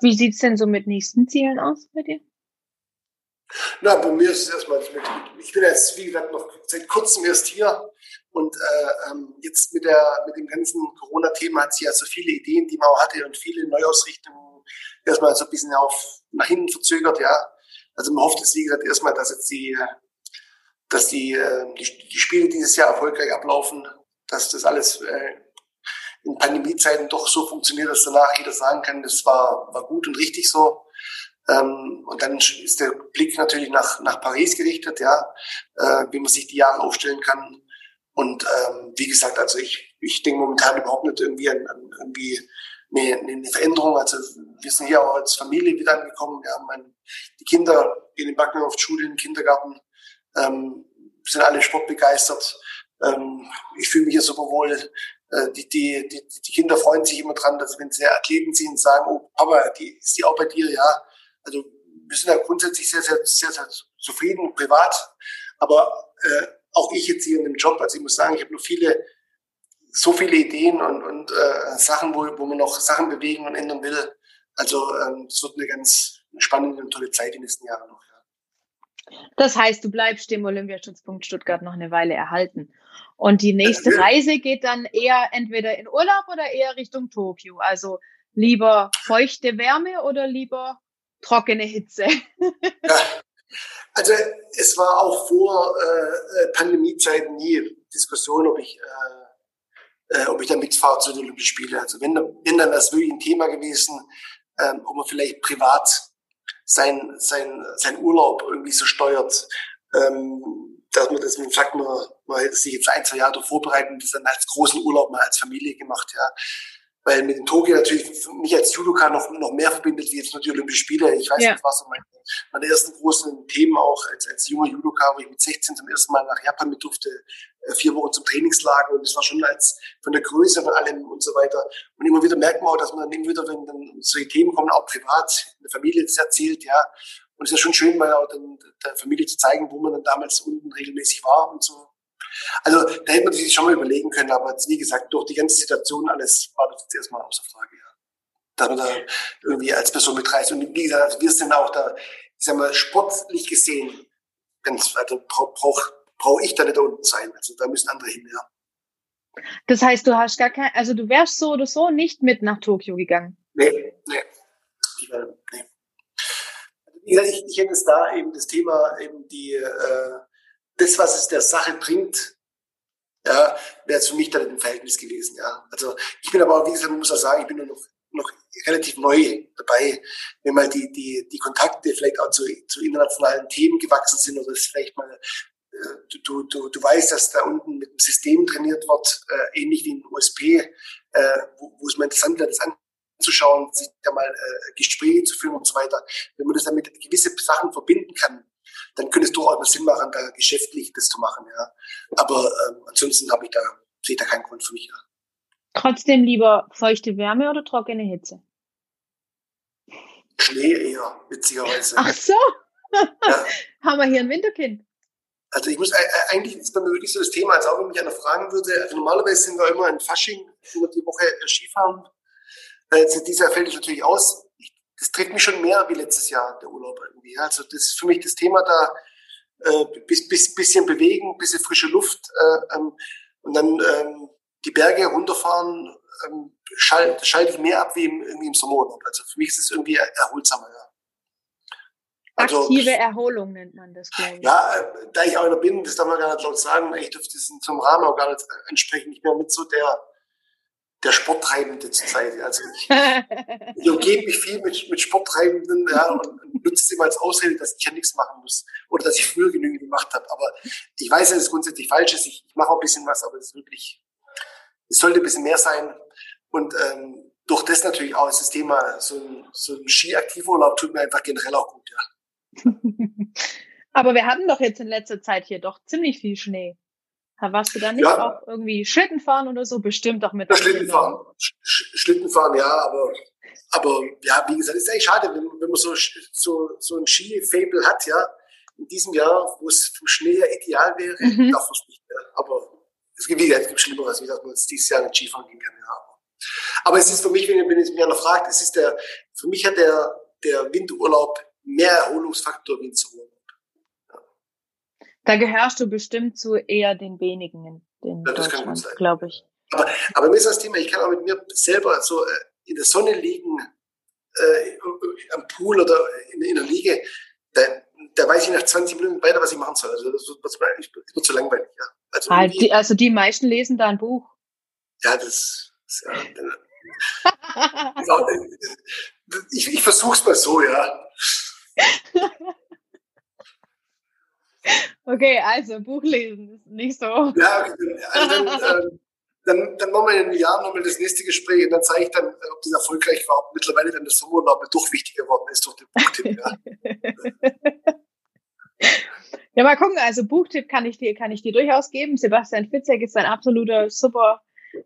wie sieht's denn so mit nächsten Zielen aus bei dir? Na, bei mir ist es erstmal, ich bin jetzt, wie gesagt, noch seit kurzem erst hier und äh, ähm, jetzt mit, der, mit dem ganzen Corona-Thema hat sie ja so viele Ideen, die man auch hatte und viele Neuausrichtungen erstmal so ein bisschen auf nach hinten verzögert, ja. Also man hofft jetzt, wie gesagt, erstmal, dass jetzt die, dass die, äh, die, die Spiele dieses Jahr erfolgreich ablaufen, dass das alles äh, in Pandemiezeiten doch so funktioniert, dass danach jeder sagen kann, das war, war gut und richtig so. Ähm, und dann ist der Blick natürlich nach, nach Paris gerichtet, ja, äh, wie man sich die Jahre aufstellen kann. Und ähm, wie gesagt, also ich, ich denke momentan überhaupt nicht irgendwie an, an irgendwie eine, eine Veränderung. Also wir sind hier auch als Familie wieder angekommen. Wir haben mein, die Kinder gehen in Backen auf die Schule, in den Kindergarten, ähm, sind alle sportbegeistert. Ähm, ich fühle mich hier super wohl. Äh, die, die, die, die Kinder freuen sich immer dran, dass wenn sie Athleten sehen, sagen, oh Papa, die, ist die auch bei dir? Ja. Also wir sind ja grundsätzlich sehr, sehr, sehr, sehr zufrieden, privat. Aber äh, auch ich jetzt hier in dem Job, also ich muss sagen, ich habe noch viele so viele Ideen und, und äh, Sachen, wo, wo man noch Sachen bewegen und ändern will. Also ähm, es wird eine ganz spannende und tolle Zeit die nächsten Jahre noch. Ja. Das heißt, du bleibst dem Olympiastützpunkt Stuttgart noch eine Weile erhalten. Und die nächste ja. Reise geht dann eher entweder in Urlaub oder eher Richtung Tokio. Also lieber feuchte Wärme oder lieber trockene Hitze? ja. Also es war auch vor äh, Pandemiezeiten nie Diskussion, ob ich äh, äh, ob ich da mitfahre zu den Olympischen Spielen. Also wenn, wenn dann das wirklich ein Thema gewesen, ähm, ob man vielleicht privat sein, sein, sein Urlaub irgendwie so steuert, ähm, dass man das, man sagt, man, man hätte sich jetzt ein, zwei Jahre vorbereiten und das dann als großen Urlaub mal als Familie gemacht, ja weil mit dem Tokio natürlich mich als Judoka noch, noch mehr verbindet, wie jetzt nur die Olympischen Spiele. Ich weiß ja. nicht, was so meine, meine ersten großen Themen auch als, als junger Judoka, wo ich mit 16 zum ersten Mal nach Japan mit durfte, äh, vier Wochen zum Trainingslager und das war schon als von der Größe von allem und so weiter. Und immer wieder merkt man auch, dass man dann immer wieder, wenn dann solche Themen kommen, auch privat in der Familie das erzählt, ja. Und es ist ja schon schön, mal auch dann der Familie zu zeigen, wo man dann damals unten regelmäßig war und so. Also da hätte man sich schon mal überlegen können, aber wie gesagt, durch die ganze Situation alles war das jetzt erstmal außer Frage, ja. Dass man da irgendwie als Person mitreist. Und wie gesagt, also wir sind auch da, ich sag mal, sportlich gesehen, ganz, also brauche brauch, ich da nicht da unten sein. Also da müssen andere hin, ja. Das heißt, du hast gar kein, also du wärst so oder so nicht mit nach Tokio gegangen. Nee, nee. Ich, wär, nee. Wie gesagt, ich, ich hätte es da eben das Thema eben die äh, das, was es der Sache bringt, ja, wäre es für mich dann im Verhältnis gewesen. Ja. Also ich bin aber, wie gesagt, man muss auch sagen, ich bin nur noch, noch relativ neu dabei, wenn mal die, die, die Kontakte vielleicht auch zu, zu internationalen Themen gewachsen sind oder es vielleicht mal äh, Du, du, du weißt, dass da unten mit dem System trainiert wird, äh, ähnlich wie in OSP, äh, wo, wo es mal interessant wird, das anzuschauen, sich da mal äh, Gespräche zu führen und so weiter. Wenn man das dann mit gewisse Sachen verbinden kann, dann könnte es durchaus Sinn machen, da geschäftlich das zu machen. Ja. Aber ähm, ansonsten habe ich da, sehe da keinen Grund für mich. Ja. Trotzdem lieber feuchte Wärme oder trockene Hitze? Schnee eher, witzigerweise. Ach so. Ja. Haben wir hier ein Winterkind? Also ich muss eigentlich ist bei mir wirklich so das Thema, als auch wenn mich einer fragen würde, also normalerweise sind wir immer in Fasching über die Woche Skifahren. Äh, dieses Jahr fällt es natürlich aus das trägt mich schon mehr wie letztes Jahr, der Urlaub irgendwie. Also das ist für mich das Thema da, äh, bis, bis, bisschen bewegen, bisschen frische Luft äh, ähm, und dann ähm, die Berge runterfahren, ähm, schalt, schalte ich mehr ab wie im, irgendwie im Sommerurlaub. Also für mich ist es irgendwie erholsamer, ja. Also, Aktive Erholung nennt man das, glaube ich. Ja, äh, da ich auch einer bin, das darf man gar nicht laut sagen, ich dürfte das zum Rahmen auch gar nicht ansprechen. Ich bin mit so der der Sporttreibende zur Zeit. Also ich, ich umgebe mich viel mit, mit Sporttreibenden ja, und, nutze es immer als Ausrede, dass ich ja nichts machen muss oder dass ich früher genügend gemacht habe. Aber ich weiß, dass es grundsätzlich falsch ist. Ich, ich mache ein bisschen was, aber es ist wirklich, es sollte ein bisschen mehr sein. Und ähm, durch das natürlich auch ist das Thema, so ein, so ein Skiaktivurlaub tut mir einfach generell auch gut. Ja. aber wir hatten doch jetzt in letzter Zeit hier doch ziemlich viel Schnee. Warst du da nicht ja. auch irgendwie Schlittenfahren oder so? Bestimmt auch mit. Ja, Schlittenfahren. Sch Schlittenfahren, ja, aber, aber ja, wie gesagt, ist eigentlich schade, wenn, wenn man so, so, so ein Ski-Fable hat, ja. In diesem Jahr, wo es vom Schnee ja ideal wäre, mhm. darf man es nicht mehr. Aber es gibt, wie gesagt, es gibt Schlimmeres, wie dass man jetzt dieses Jahr nicht Skifahren gehen kann, ja. Aber es ist für mich, wenn, wenn es mich einer fragt, es ist der, für mich hat der, der Winterurlaub mehr Erholungsfaktor wie ein Sommerurlaub. Da gehörst du bestimmt zu eher den wenigen in, in ja, Deutschland, glaube ich. Aber, aber mir ist das Thema, ich kann auch mit mir selber so äh, in der Sonne liegen, äh, am Pool oder in, in der Liege, da, da weiß ich nach 20 Minuten weiter, was ich machen soll. Also das wird, das wird zu langweilig. Ja. Also, halt, die, also die meisten lesen da ein Buch. Ja, das, das ja, ich, ich versuch's mal so, ja. Okay, also Buch lesen ist nicht so. Ja, also dann, ähm, dann, dann machen wir in einem Jahr nochmal das nächste Gespräch und dann zeige ich dann, ob das erfolgreich war, ob mittlerweile dann der Sommerurlaub doch wichtiger geworden ist durch den Buchtipp. Ja. ja, mal gucken, also Buchtipp kann ich dir, kann ich dir durchaus geben. Sebastian Fitzek ist ein absoluter super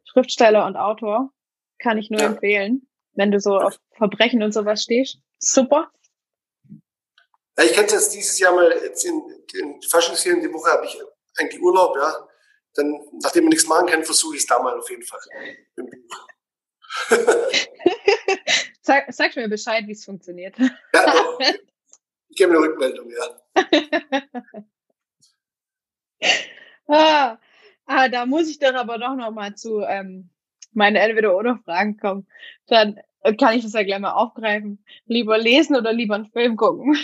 Schriftsteller und Autor. Kann ich nur ja. empfehlen, wenn du so auf Verbrechen und sowas stehst. Super. Ja, ich es jetzt dieses Jahr mal, jetzt in, in Faschingsferien, die Woche habe ich eigentlich Urlaub, ja. Dann, nachdem man nichts machen kann, versuche ich es da mal auf jeden Fall. sag, sag mir Bescheid, wie es funktioniert. Ja, doch. Ich gebe eine Rückmeldung, ja. ah, ah, da muss ich dann aber doch noch mal zu ähm, meinen Entweder-Oder-Fragen kommen. Dann kann ich das ja gleich mal aufgreifen. Lieber lesen oder lieber einen Film gucken?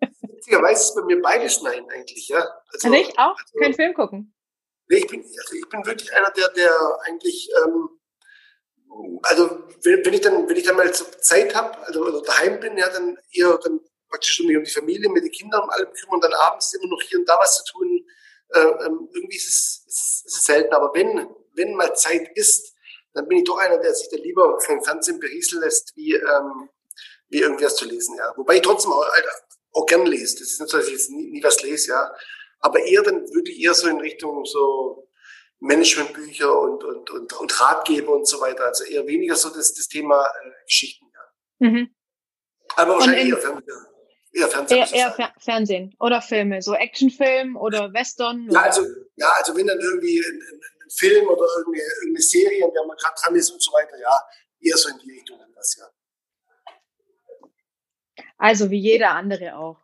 Witzigerweise ist bei mir beides Nein eigentlich, ja. Also, also ich auch? Also, Kein Film gucken? Nee, ich bin, also ich bin wirklich einer, der, der eigentlich, ähm, also wenn, wenn ich dann, wenn ich dann mal Zeit habe, also oder daheim bin, ja, dann eher dann praktisch um die Familie, mit den Kindern und allem kümmern und dann abends immer noch hier und da was zu tun. Äh, ähm, irgendwie ist es, ist, ist es selten. Aber wenn, wenn mal Zeit ist, dann bin ich doch einer, der sich da lieber vom Fernsehen berieseln lässt, wie, ähm, wie irgendwas zu lesen, ja. Wobei ich trotzdem auch, auch gern lese. Das ist nicht so, dass ich jetzt nie, nie was lese, ja. Aber eher dann wirklich eher so in Richtung so Managementbücher und, und, und, und Ratgeber und so weiter. Also eher weniger so das, das Thema äh, Geschichten, ja. Mhm. Aber wahrscheinlich eher Fernsehen. Eher Fernsehen. Eher, eher Fer Fernsehen oder Filme, so Actionfilm oder Western. Ja, also, ja, also wenn dann irgendwie ein, ein, Film oder irgendeine, irgendeine Serie, an der man gerade dran ist und so weiter, ja, eher so in die Richtung dann. Also wie jeder andere auch.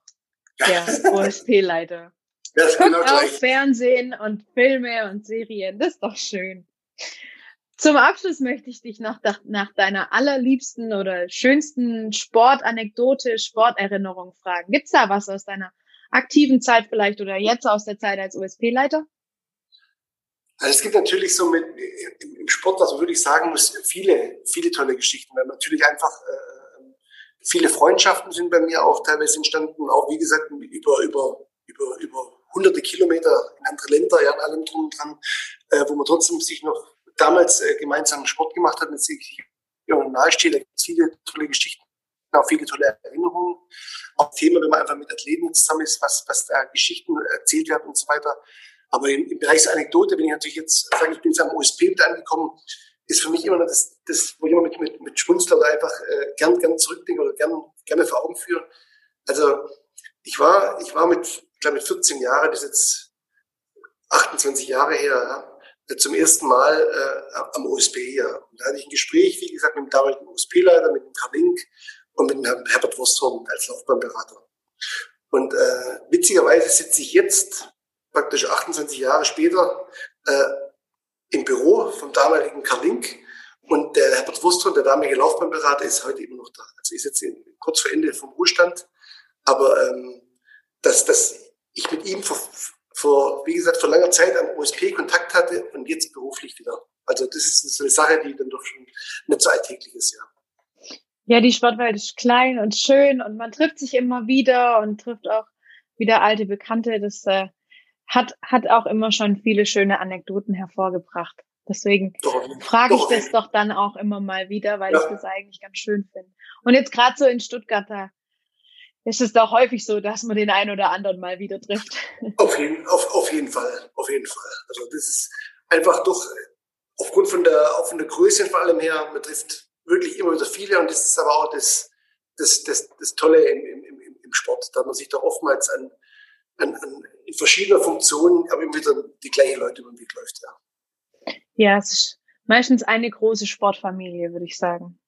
Der OSP-Leiter. Ja, Guckt genau auch Fernsehen und Filme und Serien. Das ist doch schön. Zum Abschluss möchte ich dich noch nach deiner allerliebsten oder schönsten Sportanekdote, Sporterinnerung fragen. Gibt's da was aus deiner aktiven Zeit vielleicht oder jetzt aus der Zeit als OSP-Leiter? Also es gibt natürlich so mit im Sport, was man wirklich sagen muss, viele, viele tolle Geschichten, weil natürlich einfach äh, Viele Freundschaften sind bei mir auch teilweise entstanden, auch wie gesagt über, über, über, über hunderte Kilometer in andere Länder, ja, in allem drum und dran, äh, wo man trotzdem sich noch damals äh, gemeinsam Sport gemacht hat, mit sich nahesteht. Da gibt viele tolle Geschichten, auch viele tolle Erinnerungen. Auch Thema, wenn man einfach mit Athleten zusammen ist, was, was da Geschichten erzählt werden und so weiter. Aber im, im Bereich der Anekdote, wenn ich natürlich jetzt sage, ich bin jetzt am OSP mit angekommen, ist für mich immer noch das, das wo ich immer mit, mit, mit Schmunzler oder einfach äh, gern, gern zurückdenke oder gern, gerne vor Augen führe. Also ich war, ich war mit, ich glaube mit 14 Jahren, das ist jetzt 28 Jahre her, ja, zum ersten Mal äh, am OSP hier. Und da hatte ich ein Gespräch, wie gesagt, mit dem damaligen OSP-Leiter, mit dem Karl Link und mit dem Herrn Herbert Wosthorn als Laufbahnberater. Und äh, witzigerweise sitze ich jetzt, praktisch 28 Jahre später, äh, im Büro vom damaligen Karl. Und der Herbert Wurstron, der damalige Laufbahnberater, ist heute immer noch da. Also ist jetzt kurz vor Ende vom Ruhestand. Aber ähm, dass, dass ich mit ihm vor, vor, wie gesagt, vor langer Zeit am OSP Kontakt hatte und jetzt beruflich wieder. Also das ist so eine Sache, die dann doch schon nicht so alltäglich ist, ja. Ja, die Sportwelt ist klein und schön und man trifft sich immer wieder und trifft auch wieder alte Bekannte. Das äh, hat, hat auch immer schon viele schöne Anekdoten hervorgebracht. Deswegen frage ich das doch dann auch immer mal wieder, weil ja. ich das eigentlich ganz schön finde. Und jetzt gerade so in Stuttgart, da ist es doch häufig so, dass man den einen oder anderen mal wieder trifft. Auf jeden, auf, auf jeden Fall, auf jeden Fall. Also das ist einfach doch aufgrund von der, auch von der Größe vor allem her, man trifft wirklich immer wieder viele und das ist aber auch das, das, das, das Tolle im, im, im Sport, da man sich da oftmals an, an, an in verschiedener Funktion, aber immer wieder die gleichen Leute über den Weg läuft, ja. Ja, es ist meistens eine große Sportfamilie, würde ich sagen.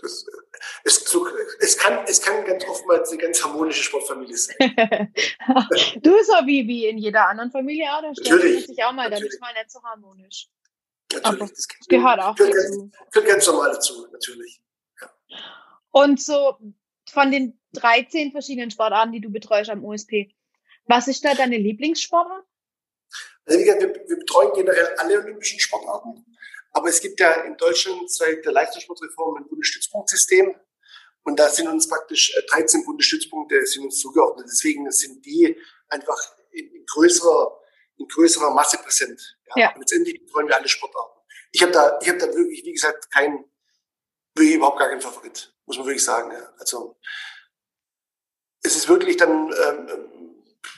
Das, es, es, kann, es kann ganz oftmals eine ganz harmonische Sportfamilie sein. du so wie, wie in jeder anderen Familie auch, da stellt sich auch mal, dann ist mal nicht so harmonisch. Natürlich, Aber das gehört auch gehört dazu. Ganz, gehört ganz normal dazu, natürlich. Ja. Und so von den 13 verschiedenen Sportarten, die du betreust am OSP, was ist da deine Lieblingssportart? Also wie gesagt, wir, wir betreuen generell alle olympischen Sportarten. Aber es gibt ja in Deutschland seit der Leistungssportreform ein Bundesstützpunktsystem. Und da sind uns praktisch 13 äh, Bundesstützpunkte sind uns zugeordnet. Deswegen sind die einfach in, in größerer, in größerer Masse präsent. Ja. ja. Und letztendlich betreuen wir alle Sportarten. Ich habe da, ich habe da wirklich, wie gesagt, kein, wirklich überhaupt gar keinen Favorit, muss man wirklich sagen. Ja. Also es ist wirklich dann, ähm,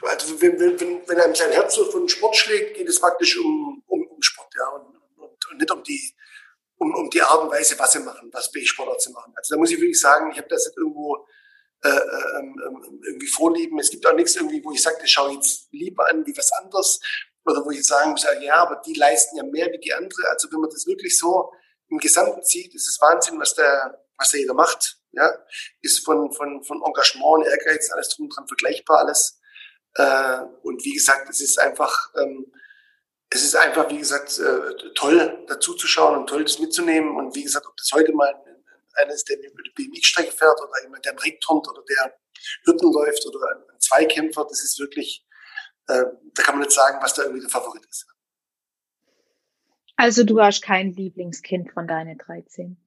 also wenn, wenn, wenn einem sein Herz so von Sport schlägt, geht es praktisch um, um, um Sport, ja, und, und, und nicht um die, um, um die Art und Weise, was sie machen, was welche Sportart sie machen. Also da muss ich wirklich sagen, ich habe das nicht irgendwo äh, ähm, ähm, irgendwie vorlieben. Es gibt auch nichts irgendwie, wo ich sage, das schaue jetzt lieber an wie was anderes oder wo ich jetzt sagen muss, ja, aber die leisten ja mehr wie die andere. Also wenn man das wirklich so im Gesamten sieht, ist es Wahnsinn, was der, was der jeder macht. Ja, ist von, von, von Engagement, Ehrgeiz, alles drum dran vergleichbar alles. Äh, und wie gesagt, es ist einfach, ähm, es ist einfach, wie gesagt, äh, toll dazu zu schauen und toll das mitzunehmen. Und wie gesagt, ob das heute mal einer ist, der über die BMX-Strecke fährt oder jemand, der einen Rick turnt oder der Hürden läuft oder ein Zweikämpfer, das ist wirklich, äh, da kann man nicht sagen, was da irgendwie der Favorit ist. Also du hast kein Lieblingskind von deinen 13.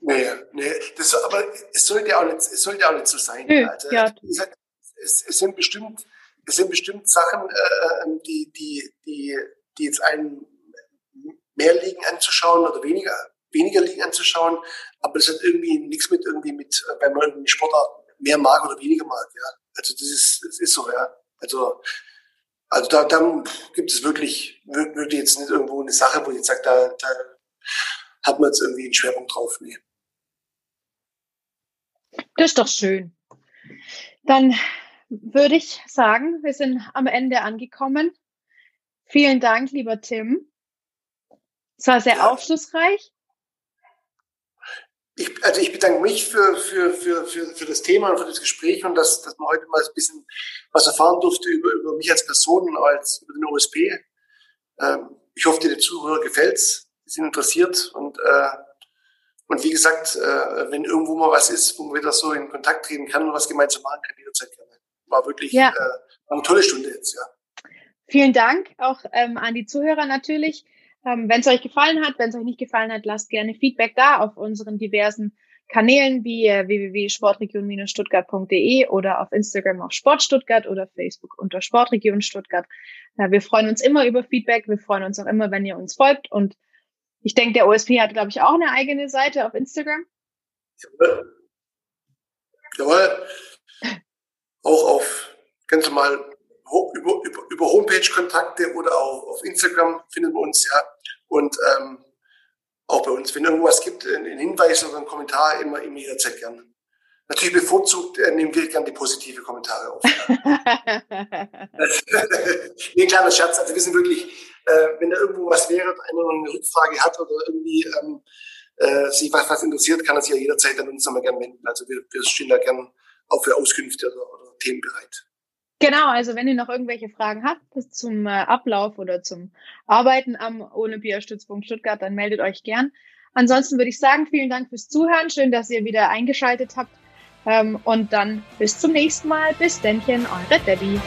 Nee, nee, das, aber es sollte auch nicht, es sollte auch nicht so sein. Nö, also, ja. es, es, sind bestimmt, es sind bestimmt Sachen, äh, ähm, die, die, die, die jetzt einen mehr liegen anzuschauen oder weniger, weniger liegen anzuschauen. Aber das hat irgendwie nichts mit irgendwie mit, äh, wenn man irgendwie Sportart mehr mag oder weniger mag, ja. Also das ist, das ist so, ja. Also also da, dann gibt es wirklich, wirklich jetzt nicht irgendwo eine Sache, wo ich jetzt sage, da, da hat man jetzt irgendwie einen Schwerpunkt drauf. Nee. Das ist doch schön. Dann würde ich sagen, wir sind am Ende angekommen. Vielen Dank, lieber Tim. Es war sehr ja. aufschlussreich ich, also ich bedanke mich für, für, für, für, für das Thema und für das Gespräch und dass, dass man heute mal ein bisschen was erfahren durfte über, über mich als Person und als über den OSP. Ähm, ich hoffe, den Zuhörer gefällt's, die sind interessiert und äh, und wie gesagt, äh, wenn irgendwo mal was ist, wo man wieder so in Kontakt treten kann und was gemeinsam machen kann, jederzeit gerne. War wirklich ja. äh, eine tolle Stunde jetzt, ja. Vielen Dank auch ähm, an die Zuhörer natürlich. Ähm, wenn es euch gefallen hat, wenn es euch nicht gefallen hat, lasst gerne Feedback da auf unseren diversen Kanälen wie äh, www.sportregion-stuttgart.de oder auf Instagram auf Sportstuttgart oder Facebook unter Sportregion Stuttgart. Ja, wir freuen uns immer über Feedback. Wir freuen uns auch immer, wenn ihr uns folgt. Und ich denke, der OSP hat, glaube ich, auch eine eigene Seite auf Instagram. Jawohl. Jawohl. Auch auf ganz normal über, über, über Homepage-Kontakte oder auch auf Instagram findet man uns, ja. Und ähm, auch bei uns, wenn irgendwas gibt, einen Hinweis oder einen Kommentar, immer, immer jederzeit gern. Natürlich bevorzugt äh, nehmen wir gern die positive Kommentare auf. Nee, kleiner Scherz. Also wir sind wirklich, äh, wenn da irgendwo was wäre, einer eine Rückfrage hat oder irgendwie ähm, äh, sich was, was interessiert, kann er sich ja jederzeit an uns nochmal gern wenden. Also wir, wir stehen da gern auch für Auskünfte oder, oder Themen bereit. Genau, also wenn ihr noch irgendwelche Fragen habt zum äh, Ablauf oder zum Arbeiten am Olympiastützpunkt Stuttgart, dann meldet euch gern. Ansonsten würde ich sagen, vielen Dank fürs Zuhören. Schön, dass ihr wieder eingeschaltet habt. Ähm, und dann bis zum nächsten Mal. Bis dennchen, eure Debbie.